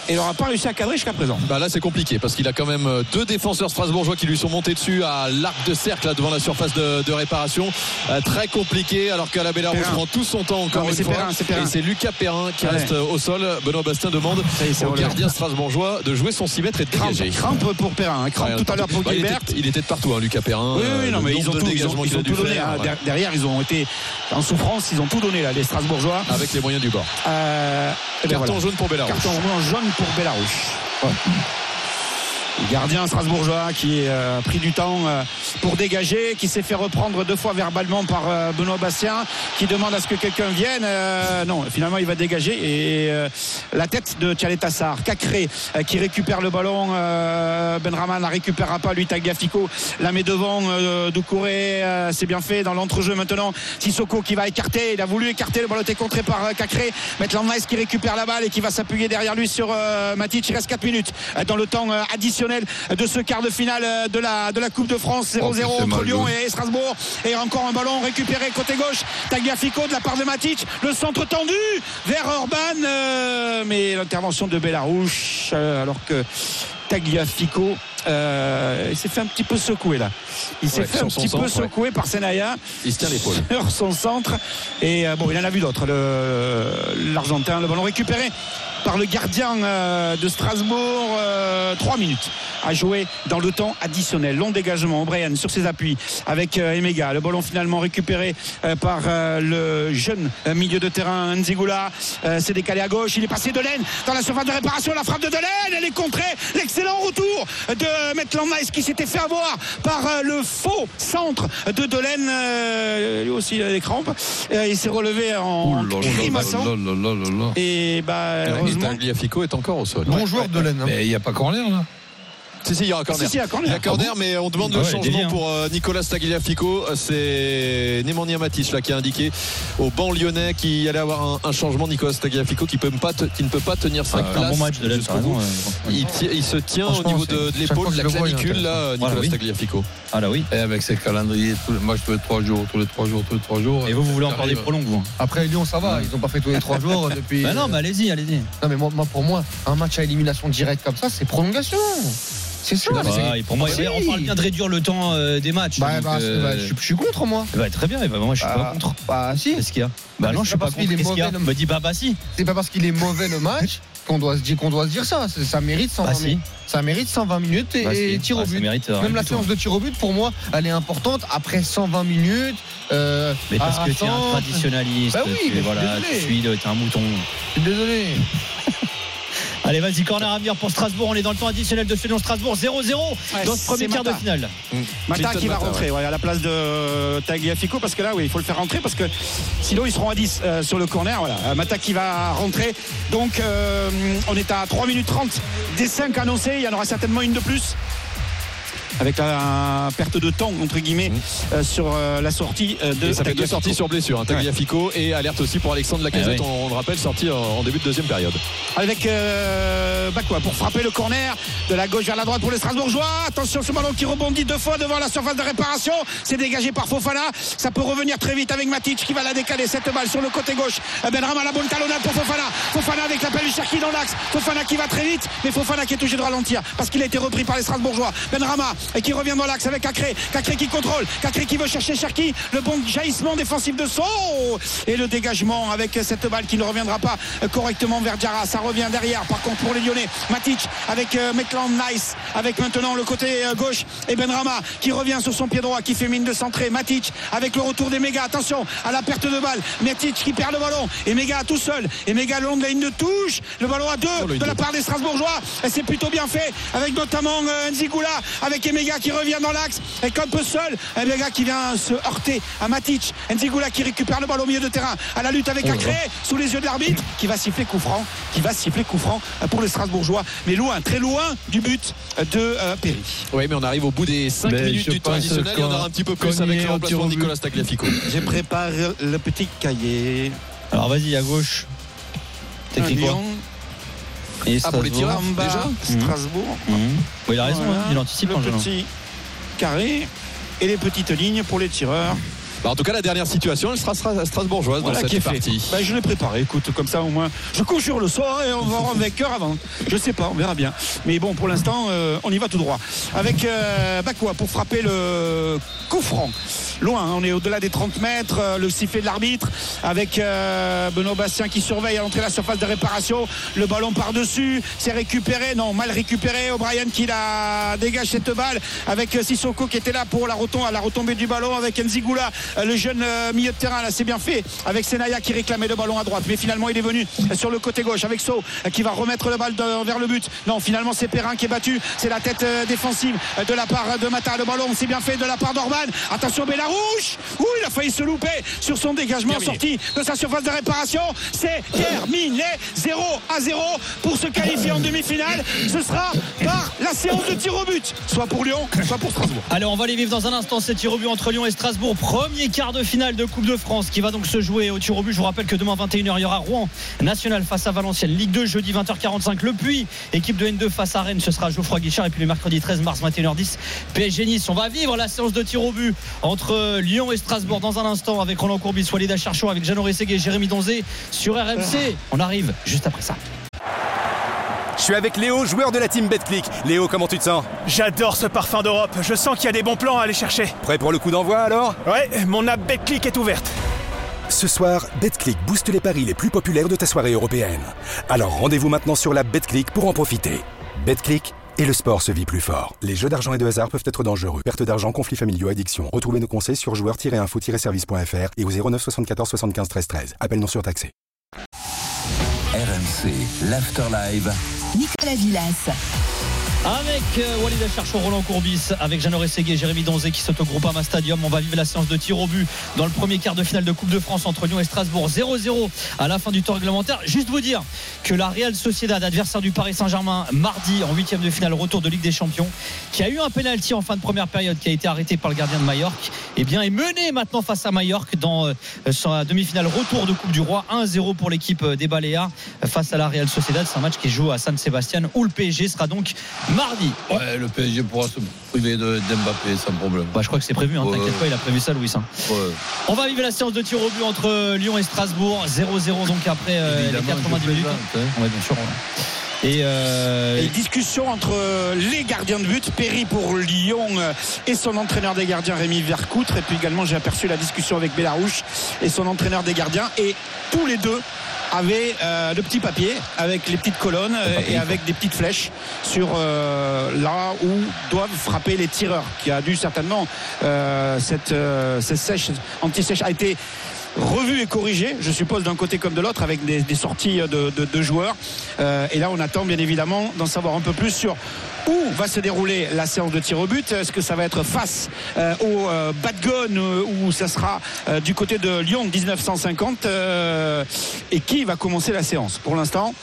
Et il n'aura pas réussi à cadrer jusqu'à présent. Bah là c'est compliqué parce qu'il a quand même euh, deux défenseurs strasbourgeois qui lui sont montés dessus à l'arc de cercle là, devant la surface de, de réparation. Euh, très compliqué alors qu'à la prend tout son temps encore Non, une c'est fois. Perrin, c'est Perrin. Et c'est Lucas Perrin qui Ouais. reste euh, au sol. Benoît Bastien demande est, au gardien strasbourgeois de jouer son 6 mètres et de Crampe, dégager. crampe pour Perrin, hein, crampe Ouais, tout à l'heure pour bah, il, Gilbert. était, il était de partout hein, Lucas Perrin. Oui, oui, non, mais ils ont tout, ils ont, ils tout donné. faire, hein. ouais. Derrière, ils ont été en souffrance, ils ont tout donné là, les Strasbourgeois. avec les moyens du bord. Euh, et ben Carton voilà. jaune pour Belarus. Carton jaune pour Belarus. Gardien strasbourgeois qui a pris du temps euh, pour dégager, qui s'est fait reprendre deux fois verbalement par euh, Benoît Bastien, qui demande à ce que quelqu'un vienne. Euh, non, finalement, il va dégager. Et euh, la tête de Tchaletassar, Cacré, euh, qui récupère le ballon. Euh, Benrahman la récupérera pas, lui, Tagliafico la met devant. Euh, Doucouré, euh, c'est bien fait dans l'entrejeu maintenant. Sissoko qui va écarter, il a voulu écarter, le ballon était contré par euh, Cacré. Maitland Nice qui récupère la balle et qui va s'appuyer derrière lui sur euh, Matic. Il reste 4 minutes euh, dans le temps euh, additionnel de ce quart de finale euh, de la, de la Coupe de France. 0-0 Oh, c'est entre Lyon et Strasbourg. Et encore un ballon récupéré côté gauche. Tagliafico de la part de Matic. Le centre tendu vers Orban euh, mais l'intervention de Bellarouche euh, alors que Tagliafico euh, il s'est fait un petit peu secouer là. Il s'est Ouais, fait un petit peu centre, ouais. secouer par Senaya. Il se tient l'épaule. sur son centre. Et bon il en a vu d'autres le- l'Argentin le ballon récupéré par le gardien euh, de Strasbourg 3 minutes à jouer dans le temps additionnel. Long dégagement O'Brien sur ses appuis avec euh, Emega. Le ballon finalement récupéré euh, par euh, le jeune euh, milieu de terrain Nzigula. Euh, c'est décalé à gauche. Il est passé de Laine dans la surface de réparation. La frappe de Delaine elle est contrée. L'excellent retour de Maitland Nice qui s'était fait avoir par euh, le faux centre de Delaine euh, lui aussi il a des crampes. Euh, il s'est relevé en grimaçant. et bah Et heureusement Tagliafico est encore au sol. Bon joueur de laine. hein. Mais il n'y a pas corner là. Si, si, il y aura corner. Si, si, il y a corner. Il y a corner, mais on demande Ah le ouais, changement pour euh, Nicolas Tagliafico. C'est Nemanja Matic là, qui a indiqué au banc lyonnais qu'il allait avoir un, un changement. Nicolas Tagliafico qui, peut pas te- qui ne peut pas tenir 5 Ah, un places bon match de raison, euh, Il, il se tient au niveau de, de l'épaule, la je le clavicule, là, Nicolas Voilà, oui. Tagliafico. Ah là oui. Et avec ses calendriers, tous les matchs tous les 3 jours, tous les 3 jours, tous les 3 jours. Et vous, vous voulez encore des T'arrives. prolongues, vous Après Lyon, ça va. Ils ont pas fait tous les trois jours depuis. Bah non, mais allez-y, allez-y. Non, mais moi, moi, pour moi, un match à élimination directe comme ça, c'est prolongation. C'est ça. Bah, c'est- et pour moi, Si. on parle bien de réduire le temps euh, des matchs. Bah, donc, bah, euh, bah, je, je suis contre moi. bah, très bien, et bah, moi je suis pas contre. Bah si. Qu'est-ce qu'il y a Bah mais non, je suis pas contre. Qu'est-ce qu'il y a mauvais, le- Me dis pas bah si. C'est pas parce qu'il est mauvais le match qu'on doit se dire qu'on doit se dire ça. Ça mérite 120 Bah si. minutes. Ça mérite 120 minutes et, Bah, si. et tir au but. mérite, euh, Même la séance de tir au but, pour moi, elle est importante. Après 120 minutes, euh, Mais parce que t'es un centre, traditionnaliste, Bah oui, tu, mais voilà, désolé. tu suis, t'es un mouton. Désolé. Allez, vas-y, corner à venir pour Strasbourg. On est dans le temps additionnel de ce Strasbourg 0-0 dans ce premier quart de Mata. finale. Mata Clinton qui va Mata, rentrer ouais, à la place de Tagliafico parce que là oui il faut le faire rentrer parce que sinon ils seront à 10 euh, sur le corner voilà. Euh, Mata qui va rentrer. Donc euh, on est à 3 minutes 30 des 5 annoncés. Il y en aura certainement une de plus avec la perte de temps entre guillemets euh, sur euh, la sortie euh, de Et ça fait deux sorties sur blessure. Hein, Tagliafico et alerte aussi pour Alexandre Lacazette, Ah ouais. on, on le rappelle, sorti en, en début de deuxième période. avec euh, bah quoi, pour frapper le corner de la gauche vers la droite pour les Strasbourgeois. Attention ce ballon qui rebondit deux fois devant la surface de réparation. C'est dégagé par Fofana. Ça peut revenir très vite avec Matic qui va la décaler cette balle sur le côté gauche. Eh Benrama la bonne talonnade pour Fofana. Fofana avec l'appel du Cherki dans l'axe. Fofana qui va très vite, mais Fofana qui est obligé de ralentir parce qu'il a été repris par les Strasbourgeois. Benrama et qui revient dans l'axe avec Cacré. Cacré qui contrôle. Cacré qui veut chercher Cherki. Le bon jaillissement défensif de Sceaux et le dégagement avec cette balle qui ne reviendra pas correctement vers Diarra. Ça revient derrière. Par contre pour les Lyonnais, Matic avec euh, Maitland Nice avec maintenant le côté euh, gauche et Benrama qui revient sur son pied droit qui fait mine de centrer. Matic avec le retour des mégas. Attention à la perte de balle. Matic qui perd le ballon et méga tout seul. Et méga long de la ligne de touche. Le ballon à deux Oh, de la part des Strasbourgeois. Et c'est plutôt bien fait avec notamment euh, Nzigula avec Emega qui revient dans l'axe et comme peu seul Emega qui vient se heurter à Matic Nzigula qui récupère le ballon au milieu de terrain à la lutte avec Acré sous les yeux de l'arbitre qui va siffler coup franc qui va siffler coup franc euh, pour les Strasbourgeois mais loin très loin du but de euh, Perry Oui, mais on arrive au bout des 5 Mais minutes du temps additionnel. Il y en aura un petit peu plus avec le remplacement de. Nicolas Tagliafico. je prépare le petit cahier Alors vas-y, à gauche. T'écris quoi Et Ah, pour les Strasbourg. tireurs déjà Strasbourg Mhm. Oui, il a raison, Voilà. hein, il anticipe le en jeune. petit carré et les petites lignes pour les tireurs Bah, en tout cas, la dernière situation, elle sera stra- strasbourgeoise Voilà dans qui est cette fait. partie. Bah, je l'ai préparé, écoute, comme ça au moins. Je conjure le soir et on va un vainqueur avant. Je sais pas, on verra bien. Mais bon, pour l'instant, euh, on y va tout droit. Avec euh, Bakwa pour frapper le coup franc. Loin, on est au-delà des 30 mètres, euh, le sifflet de l'arbitre, avec euh, Benoît Bastien qui surveille à l'entrée de la surface de réparation. Le ballon par-dessus, c'est récupéré, non, mal récupéré. O'Brien qui la dégage cette balle, avec euh, Sissoko qui était là pour la, retom- retombée du ballon, avec Nzigula, le jeune milieu de terrain, là c'est bien fait, avec Senaya qui réclamait le ballon à droite. Mais finalement, il est venu sur le côté gauche, avec So qui va remettre le balle de- vers le but. Non, finalement, c'est Perrin qui est battu. C'est la tête défensive de la part de Mata. Le ballon, c'est bien fait de la part d'Orban. Attention, Bella Bellarouche. Ouh, il a failli se louper sur son dégagement sorti de sa surface de réparation. C'est terminé. 0 à 0 pour se qualifier en demi-finale. Ce sera par la séance de tir au but, soit pour Lyon, soit pour Strasbourg. Allez, on va les vivre dans un instant ces tirs au but entre Lyon et Strasbourg. Premier quart de finale de Coupe de France qui va donc se jouer au tir au but. Je vous rappelle que demain 21h, il y aura Rouen National face à Valenciennes. Ligue 2, jeudi 20h45. Le Puy, équipe de N2 face à Rennes. Ce sera Geoffroy Guichard. Et puis le mercredi 13 mars 21h10, PSG Nice. On va vivre la séance de tir au but entre Lyon et Strasbourg dans un instant avec Roland Courbis, Walid Acharchon, avec Jeannot Rességué et Jérémy Donzé sur RMC. On arrive juste après ça. Je suis avec Léo, joueur de la team BetClick. Léo, comment tu te sens? J'adore ce parfum d'Europe. Je sens qu'il y a des bons plans à aller chercher. Prêt pour le coup d'envoi alors? Ouais, mon app BetClick est ouverte. Ce soir, BetClick booste les paris les plus populaires de ta soirée européenne. Alors rendez-vous maintenant sur la BetClick pour en profiter. BetClick et le sport se vit plus fort. Les jeux d'argent et de hasard peuvent être dangereux. Perte d'argent, conflits familiaux, addiction. Retrouvez nos conseils sur joueurs-info-service.fr et au 09 74 75 13 13. Appel non surtaxé. RMC, l'Afterlive. Nicolas Villas. Avec euh, Walid Acharchon, Roland Courbis, avec Jeannot Rességué et Jérémy Donzé qui sautent au Groupama Stadium. On va vivre la séance de tir au but dans le premier quart de finale de Coupe de France entre Lyon et Strasbourg. 0-0 à la fin du temps réglementaire. Juste vous dire que la Real Sociedad, adversaire du Paris Saint-Germain, mardi en huitième de finale, retour de Ligue des Champions, qui a eu un penalty en fin de première période qui a été arrêté par le gardien de Majorque, et bien est mené maintenant face à Majorque dans euh, sa demi-finale retour de Coupe du Roi. 1-0 pour l'équipe des Baléas face à la Real Sociedad. C'est un match qui joue à San Sebastian où le PSG sera donc mardi. Ouais, le PSG pourra se priver de- d'Mbappé sans problème. Bah, je crois que c'est prévu, hein, Ouais. t'inquiète pas, il a prévu ça, Louis. hein. Ouais. On va vivre la séance de tir au but entre Lyon et Strasbourg. 0-0 donc après euh, les Évidemment, 90 je minutes. hein. Ouais, bien sûr. ouais. Et, euh, Et discussion entre les gardiens de but, Perry pour Lyon euh, et son entraîneur des gardiens Rémi Vercoutre. Et puis également j'ai aperçu la discussion avec Bellarouche et son entraîneur des gardiens. Et tous les deux avaient euh, le petit papier avec les petites colonnes euh, et avec des petites flèches sur euh, là où doivent frapper les tireurs. Qui a dû certainement euh, cette, euh, cette sèche anti-sèche a été revu et corrigé, je suppose, d'un côté comme de l'autre, avec des, sorties de, joueurs. Euh, et là, on attend bien évidemment d'en savoir un peu plus sur où va se dérouler la séance de tir au but. Est-ce que ça va être face euh, au euh, euh, ou ça sera du côté de Lyon 1950 euh, Et qui va commencer la séance? Pour l'instant,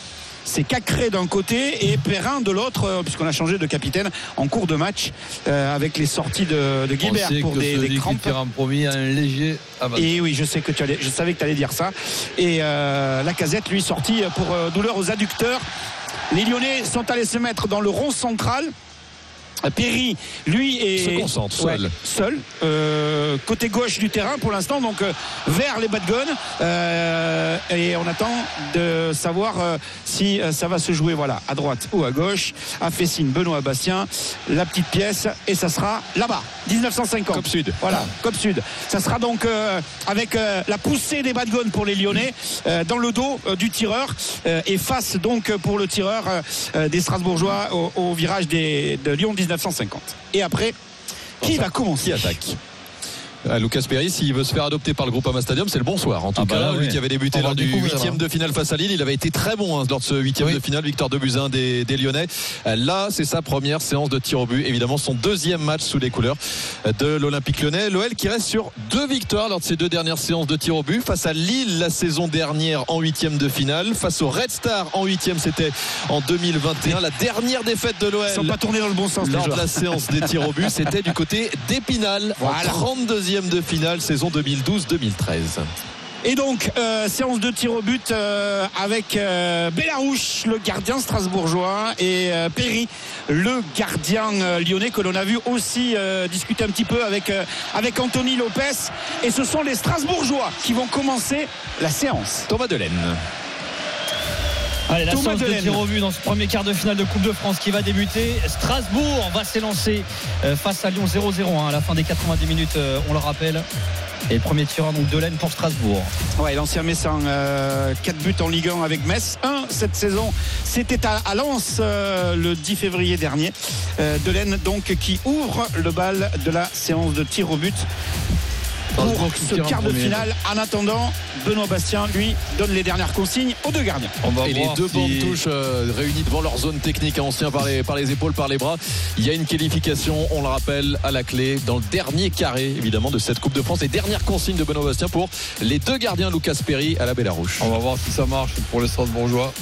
c'est Cacré d'un côté et Perrin de l'autre, euh, puisqu'on a changé de capitaine en cours de match euh, avec les sorties de, de Guibert pour que des, crampes. tire en premier a un léger avantage. Et oui, je sais que tu allais, je savais que tu allais dire ça. Et euh, la casette, lui, sorti pour euh, douleur aux adducteurs. Les Lyonnais sont allés se mettre dans le rond central. Euh, Perry, lui, est Se concentre, seul. Ouais, seul, euh, côté gauche du terrain pour l'instant, donc euh, vers les bad guns. Euh, et on attend de savoir si ça va se jouer, voilà, à droite ou à gauche. A fait signe Benoît Bastien, la petite pièce, et ça sera là-bas, 1950. Cop Sud. Voilà, Cop Sud. Ça sera donc avec la poussée des bad guns pour les Lyonnais dans le dos du tireur et face donc pour le tireur des Strasbourgeois au, au virage des, de Lyon 1950. Et après, qui va commencer? Attaque? Lucas Perry, s'il veut se faire adopter par le groupe Ama Stadium, c'est le bonsoir. En tout Ah bah cas, lui qui avait débuté lors du huitième de finale face à Lille, il avait été très bon hein, lors de ce huitième Oui. de finale, victoire de Buzyn des, des Lyonnais. Là, c'est sa première séance de tir au but, évidemment son deuxième match sous les couleurs de l'Olympique Lyonnais. L'OL qui reste sur deux victoires lors de ses deux dernières séances de tir au but, face à Lille la saison dernière en huitième de finale, face au Red Star en huitième, c'était en 2021, la dernière défaite de l'OL sont pas tournés dans le bon sens lors de la séance des tirs au but, c'était du côté d'Épinal Voilà. en 32e de finale saison 2012-2013. Et donc, euh, séance de tir au but euh, avec euh, le gardien strasbourgeois, et euh, Perry, le gardien lyonnais, que l'on a vu aussi discuter un petit peu avec, avec Anthony Lopez. Et ce sont les Strasbourgeois qui vont commencer la séance. Thomas Delaine. Allez, la Thomas séance de Delaine. tir au but dans ce premier quart de finale de Coupe de France qui va débuter. Strasbourg va s'élancer euh, face à Lyon 0-0 hein, à la fin des 90 minutes, euh, on le rappelle. Et le premier tireur donc Delaine pour Strasbourg. Ouais, l'ancien Messin, 4 buts en Ligue 1 avec Metz. 1 cette saison, c'était à, à Lens euh, le 10 février dernier. Euh, Delaine donc qui ouvre le bal de la séance de tir au but. Pour ce quart de finale. En attendant, Benoît Bastien, lui, donne les dernières consignes aux deux gardiens. On va Et les deux si- bandes touches euh, réunies devant leur zone technique, hein, on se tient par les, par les épaules, par les bras. Il y a une qualification, on le rappelle, à la clé, dans le dernier carré, évidemment, de cette Coupe de France. Et dernière consigne de Benoît Bastien pour les deux gardiens, Lucas Perry à la Bellarouche. On va voir si ça marche pour les Strasbourgeois.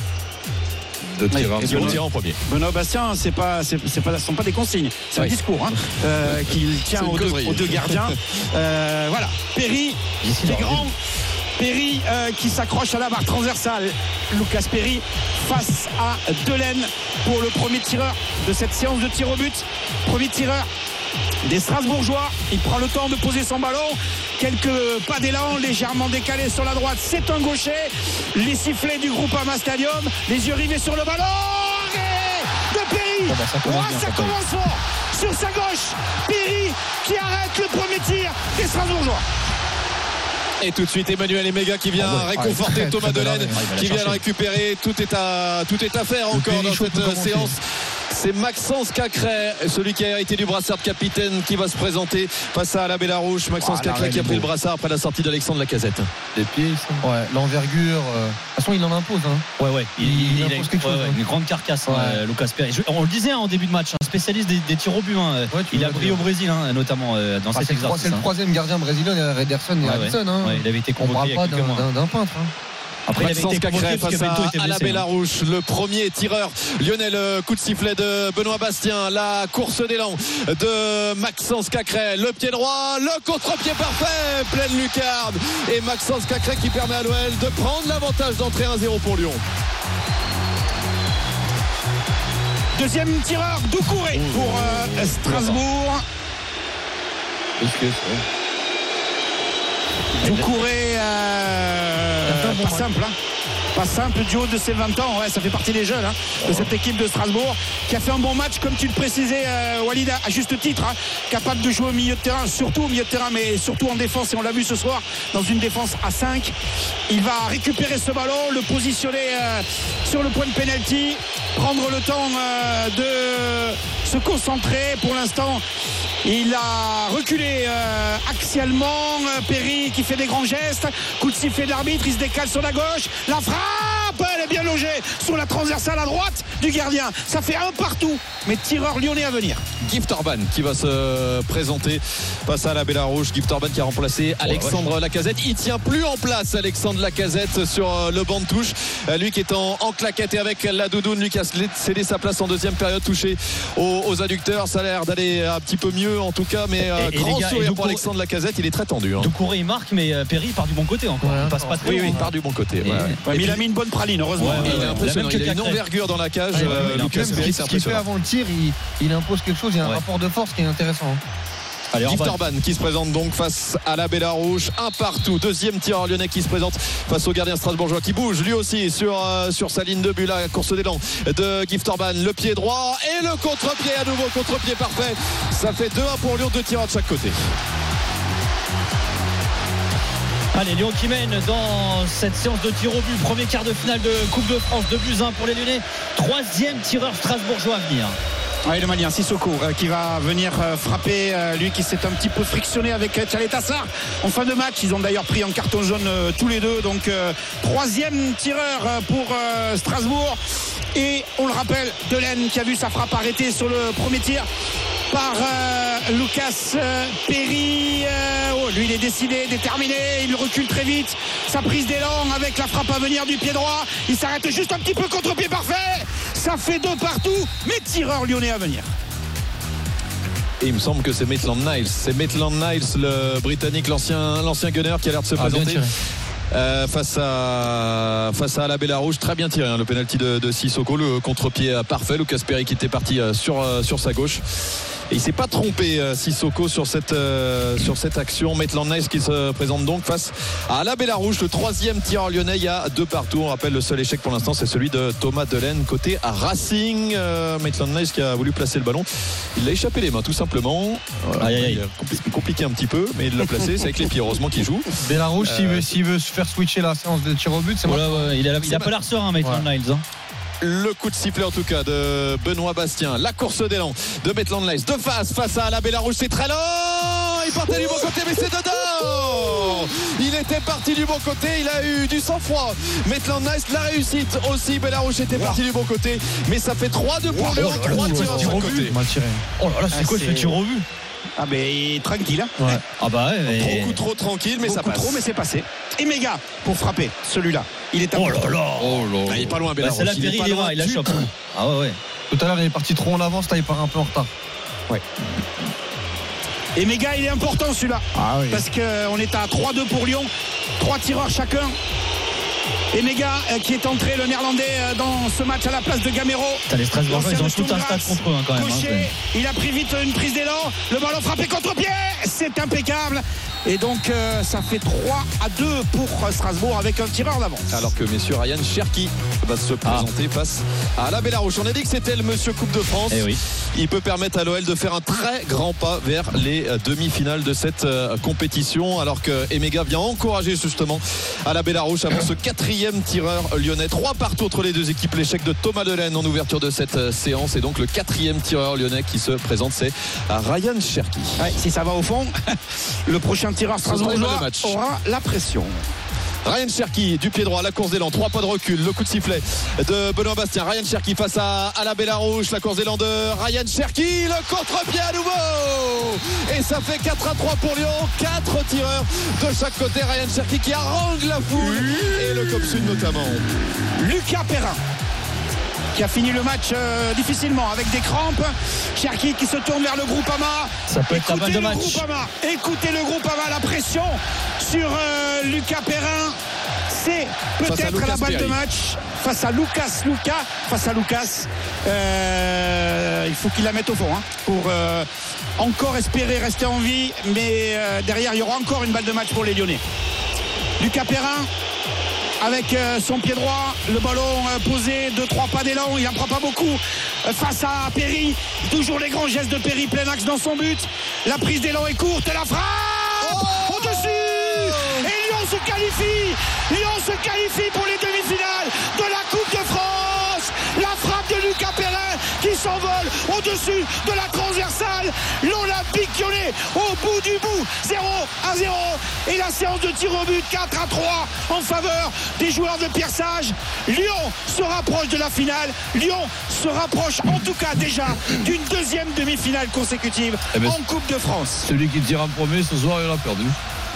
De Et premier. en. Benoît Bastien, c'est pas, c'est, c'est pas, ce sont pas des consignes, c'est un discours hein, euh, qu'il tient aux deux, causerie. aux deux gardiens. Euh, voilà, Perry Ici, qui est grand. Perry euh, qui s'accroche à la barre transversale. Lucas Perry face à Delaine pour le premier tireur de cette séance de tir au but. Premier tireur des Strasbourgeois. Il prend le temps de poser son ballon. Quelques pas d'élan légèrement décalés sur la droite. C'est un gaucher. Les sifflets du groupe Ama Stadium. Les yeux rivés sur le ballon. Et de Perry. Bah, ça commence Oh, bien, ça ça commence fort. Sur sa gauche. Perry qui arrête le premier tir des Strasbourgeois. Et tout de suite Emmanuel Emega qui vient Ah ouais, réconforter très, Thomas très Delaine. Ouais, qui vient le récupérer. Tout est à, tout est à faire encore dans cette euh, commencer. séance. C'est Maxence Cacré, celui qui a hérité du brassard de capitaine, qui va se présenter face à la Bellarouche. Maxence Ah, Cacré qui a pris le brassard après la sortie d'Alexandre Lacazette. Les pieds, ils sont- Ouais, l'envergure. euh, De toute façon, il en impose. Hein. Ouais, ouais. Il, Il il- il a impose une, quelque chose, ouais, hein. une grande carcasse, hein, Ouais. euh, Lucas Perry. Je- on le disait hein, en début de match, un spécialiste des, des tirs au but. hein. Ouais, tu il a brillé au Brésil, hein, notamment euh, dans Ah, cet c'est, le, trois- exercice. c'est le troisième gardien brésilien Ederson et. Ouais, il avait été On convoqué a d'un peintre. Après, il avait Maxence été Cacré face à, à la hein. Bellarouche, le premier tireur. Lionel, euh, coup de sifflet de Benoît Bastien, la course d'élan de Maxence Cacré, le pied droit, le contre-pied parfait, pleine lucarne. Et Maxence Cacré qui permet à l'OL de prendre l'avantage d'entrer 1-0 pour Lyon. Deuxième tireur, Doucouré pour euh, Strasbourg. risqué, ça. Doucouré, euh, un bon pas simple. hein. Pas simple du haut de ses 20 ans, ouais, ça fait partie des jeunes hein, de cette équipe de Strasbourg qui a fait un bon match, comme tu le précisais, euh, Walid, à juste titre, hein, capable de jouer au milieu de terrain, surtout au milieu de terrain, mais surtout en défense, et on l'a vu ce soir dans une défense à 5. Il va récupérer ce ballon, le positionner euh, sur le point de pénalty, prendre le temps euh, de se concentrer. Pour l'instant, il a reculé euh, axialement. Euh, Perry qui fait des grands gestes. Coup de sifflet d'arbitre, il se décale sur la gauche. La frappe, elle est bien logée sur la transversale à droite du gardien. Ça fait un partout, mais tireur lyonnais à venir. Gift Orban qui va se présenter face à la Bellarouche. Gift Orban qui a remplacé Alexandre Lacazette. Il tient plus en place Alexandre Lacazette sur euh, le banc de touche. Euh, Lui qui est en, en claquette et avec la doudoune. Lui qui a cédé sa place en deuxième période touché aux, aux adducteurs. Ça a l'air d'aller un petit peu mieux en tout cas. Mais euh, Et- et grand gars, sourire pour Alexandre Lacazette. Il est très tendu. hein. Doucouré il marque, mais Perry part du bon côté encore. Ouais, il passe pas très Oui, il part du bon côté. ouais, Et- ouais. Ouais, Et mais il a mis une bonne praline, heureusement. Ouais, il ouais, est ouais. impressionnant. Il a Il a même une envergure dans la cage. Ouais, ouais, euh, il a Lucas même Perry, Ce qu'il fait avant le tir, il, il impose quelque chose. Il y a un Ouais. rapport de force qui est intéressant. hein. Allez, Gift Orban. Qui se présente donc face à la Bellarouche, un partout, deuxième tireur lyonnais qui se présente face au gardien strasbourgeois qui bouge lui aussi sur, euh, sur sa ligne de but, la course d'élan de Gift Orban, le pied droit et le contre-pied à nouveau, contre-pied parfait, ça fait 2-1 pour Lyon, deux tireurs de chaque côté. Allez, Lyon qui mène dans cette séance de tir au but. Premier quart de finale de Coupe de France. 2 buts 1 pour les Lyonnais. Troisième tireur strasbourgeois à venir. Ouais, le Malien Sissoko euh, qui va venir euh, frapper euh, lui qui s'est un petit peu frictionné avec Tchalet Tassar en fin de match ils ont d'ailleurs pris un carton jaune tous les deux donc troisième tireur pour Strasbourg et on le rappelle Delaine qui a vu sa frappe arrêtée sur le premier tir par euh, Lucas euh, Perry Euh, oh, lui il est décidé déterminé il recule très vite. Sa prise d'élan avec la frappe à venir du pied droit. Il s'arrête juste un petit peu contre pied parfait. Ça fait deux partout mais tireur lyonnais à venir. Et il me semble que c'est Maitland Niles, c'est Maitland Niles le britannique, l'ancien, l'ancien gunner qui a l'air de se Ah, bien présenter. tiré. Euh, face à face à la Bellarouche très bien tiré hein, le penalty de, de Sissoko le contre-pied parfait. Lucas Perry qui était parti sur sur sa gauche et il s'est pas trompé euh, Sissoko sur cette euh, sur cette action Maitland Nice qui se présente donc face à la Bellarouche le troisième tireur lyonnais il y a deux partout on rappelle le seul échec pour l'instant c'est celui de Thomas Delaine côté à Racing euh, Maitland Nice qui a voulu placer le ballon il l'a échappé les mains tout simplement Voilà. Aïe, aïe, aïe. Il a compli- compliqué un petit peu mais il l'a placé c'est avec les pieds heureusement qu'il joue Bellarouche, s'il Euh, veut, s'il veut se faire switcher la séance de tir au but, c'est Voilà, ouais, il a, il C'est a pas l'air serein, Maitland Ouais. Niles. hein. Le coup de sifflet en tout cas de Benoît Bastien. La course d'élan de Maitland Nice. De face, face à la Bellarouche. C'est très lent. Il partait du bon côté, mais c'est dedans. était parti du bon côté. Il a eu du sang-froid. Maitland Nice, la réussite aussi. Bellarouche était parti du bon côté. Mais ça fait 3-2 pour Lyon. 3 tirs de côté. Oh là là, c'est Ah, quoi ce tir au but Ah ben tranquille. hein. Ah bah ouais, mais- Beaucoup trop tranquille, mais ça passe. trop, mais c'est passé. Et méga pour frapper celui-là. Il est Oh important. là là Oh là Ah, il est pas loin, Bah, Bellarouche. C'est la Il est Perry, pas il loin il la chope. Ah ouais, ouais. Tout à l'heure, il est parti trop en avance. Là, il part un peu en retard. Et méga, il est important celui-là. Ah oui. Parce qu'on est à 3-2 pour Lyon. Trois tireurs chacun. Et méga euh, qui est entré, le néerlandais, euh, dans ce match à la place de Gamero. Putain, les Strasbourgeois, ils ont L'ancien de tout un stade Sturm contre eux hein, quand même. hein, Gaucher, il a pris vite une prise d'élan. Le ballon frappé contre-pied. C'est impeccable. Et donc, euh, ça fait 3 à 2 pour Strasbourg avec un tireur d'avance. Alors que messieurs Ryan Cherki va se présenter face à la Bellarouche. On a dit que c'était le monsieur Coupe de France. Eh oui. Il peut permettre à l'OL de faire un très grand pas vers les euh, demi-finales de cette euh, compétition. Alors que Emega vient encourager justement à la Bellarouche avant ce quatrième tireur lyonnais. Trois partout entre les deux équipes. L'échec de Thomas Delaine en ouverture de cette euh, séance. Et donc le quatrième tireur lyonnais qui se présente, c'est Ryan Cherki. Ouais, si ça va au fond, le prochain tireur sera le strasbourgeois match. aura la pression. Ryan Cherki du pied droit, la course d'élan, trois pas de recul, le coup de sifflet de Benoît Bastien. Ryan Cherki face à, à la Bellarouche, la course d'élan de Ryan Cherki, le contre-pied à nouveau Et ça fait 4 à 3 pour Lyon, 4 tireurs de chaque côté. Ryan Cherki qui harangue la foule et le Cop Sud notamment. Lucas Perrin qui a fini le match euh, difficilement avec des crampes. Cherki qui se tourne vers le Groupama. Ça peut être Écoutez balle de le match. Groupama. Écoutez le Groupama, la pression sur euh, Lucas Perrin. C'est peut-être la balle de match face à Lucas Lucas face à Lucas. Euh, il faut qu'il la mette au fond hein, pour euh, encore espérer rester en vie. Mais euh, derrière, il y aura encore une balle de match pour les Lyonnais. Lucas Perrin avec euh, son pied droit, le ballon euh, posé, deux trois pas d'élan, il n'en prend pas beaucoup. Euh, face à Perry, toujours les grands gestes de Perry, plein axe dans son but, la prise d'élan est courte, la frappe au-dessus. Et Lyon se qualifie, Lyon se qualifie pour les demi-finales de la Coupe de s'envole au-dessus de la transversale, l'Olympique lyonnais au bout du bout, 0 à 0 et la séance de tir au but 4 à 3 en faveur des joueurs de Pierre Sage. Lyon se rapproche de la finale. Lyon se rapproche en tout cas déjà d'une deuxième demi-finale consécutive Eh ben, en Coupe de France. Celui qui tire en premier ce soir, il a perdu.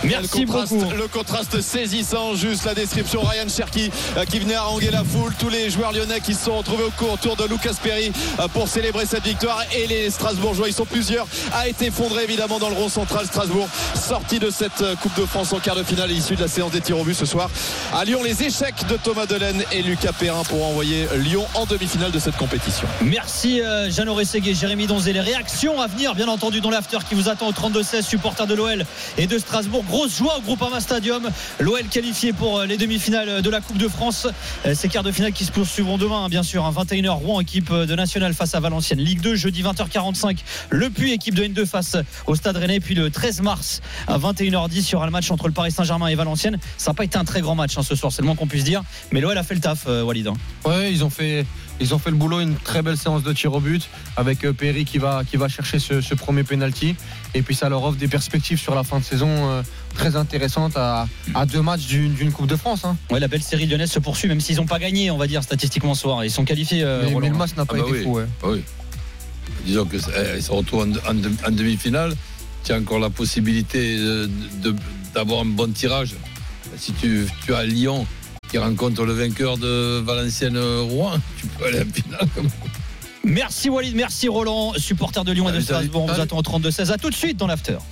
Merci le contraste, beaucoup. le contraste saisissant, juste la description. Ryan Cherki euh, qui venait haranguer la foule. Tous les joueurs lyonnais qui se sont retrouvés au cours autour de Lucas Perry euh, pour célébrer cette victoire. Et les Strasbourgeois, ils sont plusieurs, a été effondré évidemment dans le rond central. Strasbourg sorti de cette euh, Coupe de France en quart de finale, issue de la séance des tirs au but ce soir. À Lyon, les échecs de Thomas Delaine et Lucas Perrin pour envoyer Lyon en demi-finale de cette compétition. Merci euh, Jeannot Rességué, Jérémy Donzé. Les réactions à venir, bien entendu, dans l'after qui vous attend au 32-16, supporters de l'OL et de Strasbourg. Grosse joie au Groupama Stadium. L'OL qualifié pour euh, les demi-finales de la Coupe de France. Euh, Ces quarts de finale qui se poursuivront demain, hein, bien sûr. hein, 21h, Rouen, équipe de National face à Valenciennes. Ligue 2, jeudi 20h45. Le Puy, équipe de N2 face au Stade Rennais. Puis le 13 mars à 21h10, il y aura le match entre le Paris Saint-Germain et Valenciennes. Ça n'a pas été un très grand match hein, ce soir, c'est le moins qu'on puisse dire. Mais l'OL a fait le taf, euh, Walid. hein. Ils ont fait, ils ont fait le boulot, une très belle séance de tir au but avec euh, Perry qui va, qui va chercher ce, ce premier penalty. Et puis ça leur offre des perspectives sur la fin de saison euh, très intéressantes à, à deux matchs d'une Coupe de France. hein. Ouais, la belle série lyonnaise se poursuit, même s'ils n'ont pas gagné, on va dire, statistiquement ce soir. Ils sont qualifiés. euh, mais, mais le match n'a pas Ah bah été oui. fou. ouais. Ah oui. Disons que eh, se retrouve en, en- en demi-finale. Tu as encore la possibilité de- de- d'avoir un bon tirage. Si tu, tu as Lyon qui rencontre le vainqueur de Valenciennes-Rouen, tu peux aller en finale. Merci Walid, merci Roland, supporter de Lyon et de. Strasbourg. On vous attend au 32-16. À tout de suite dans l'after.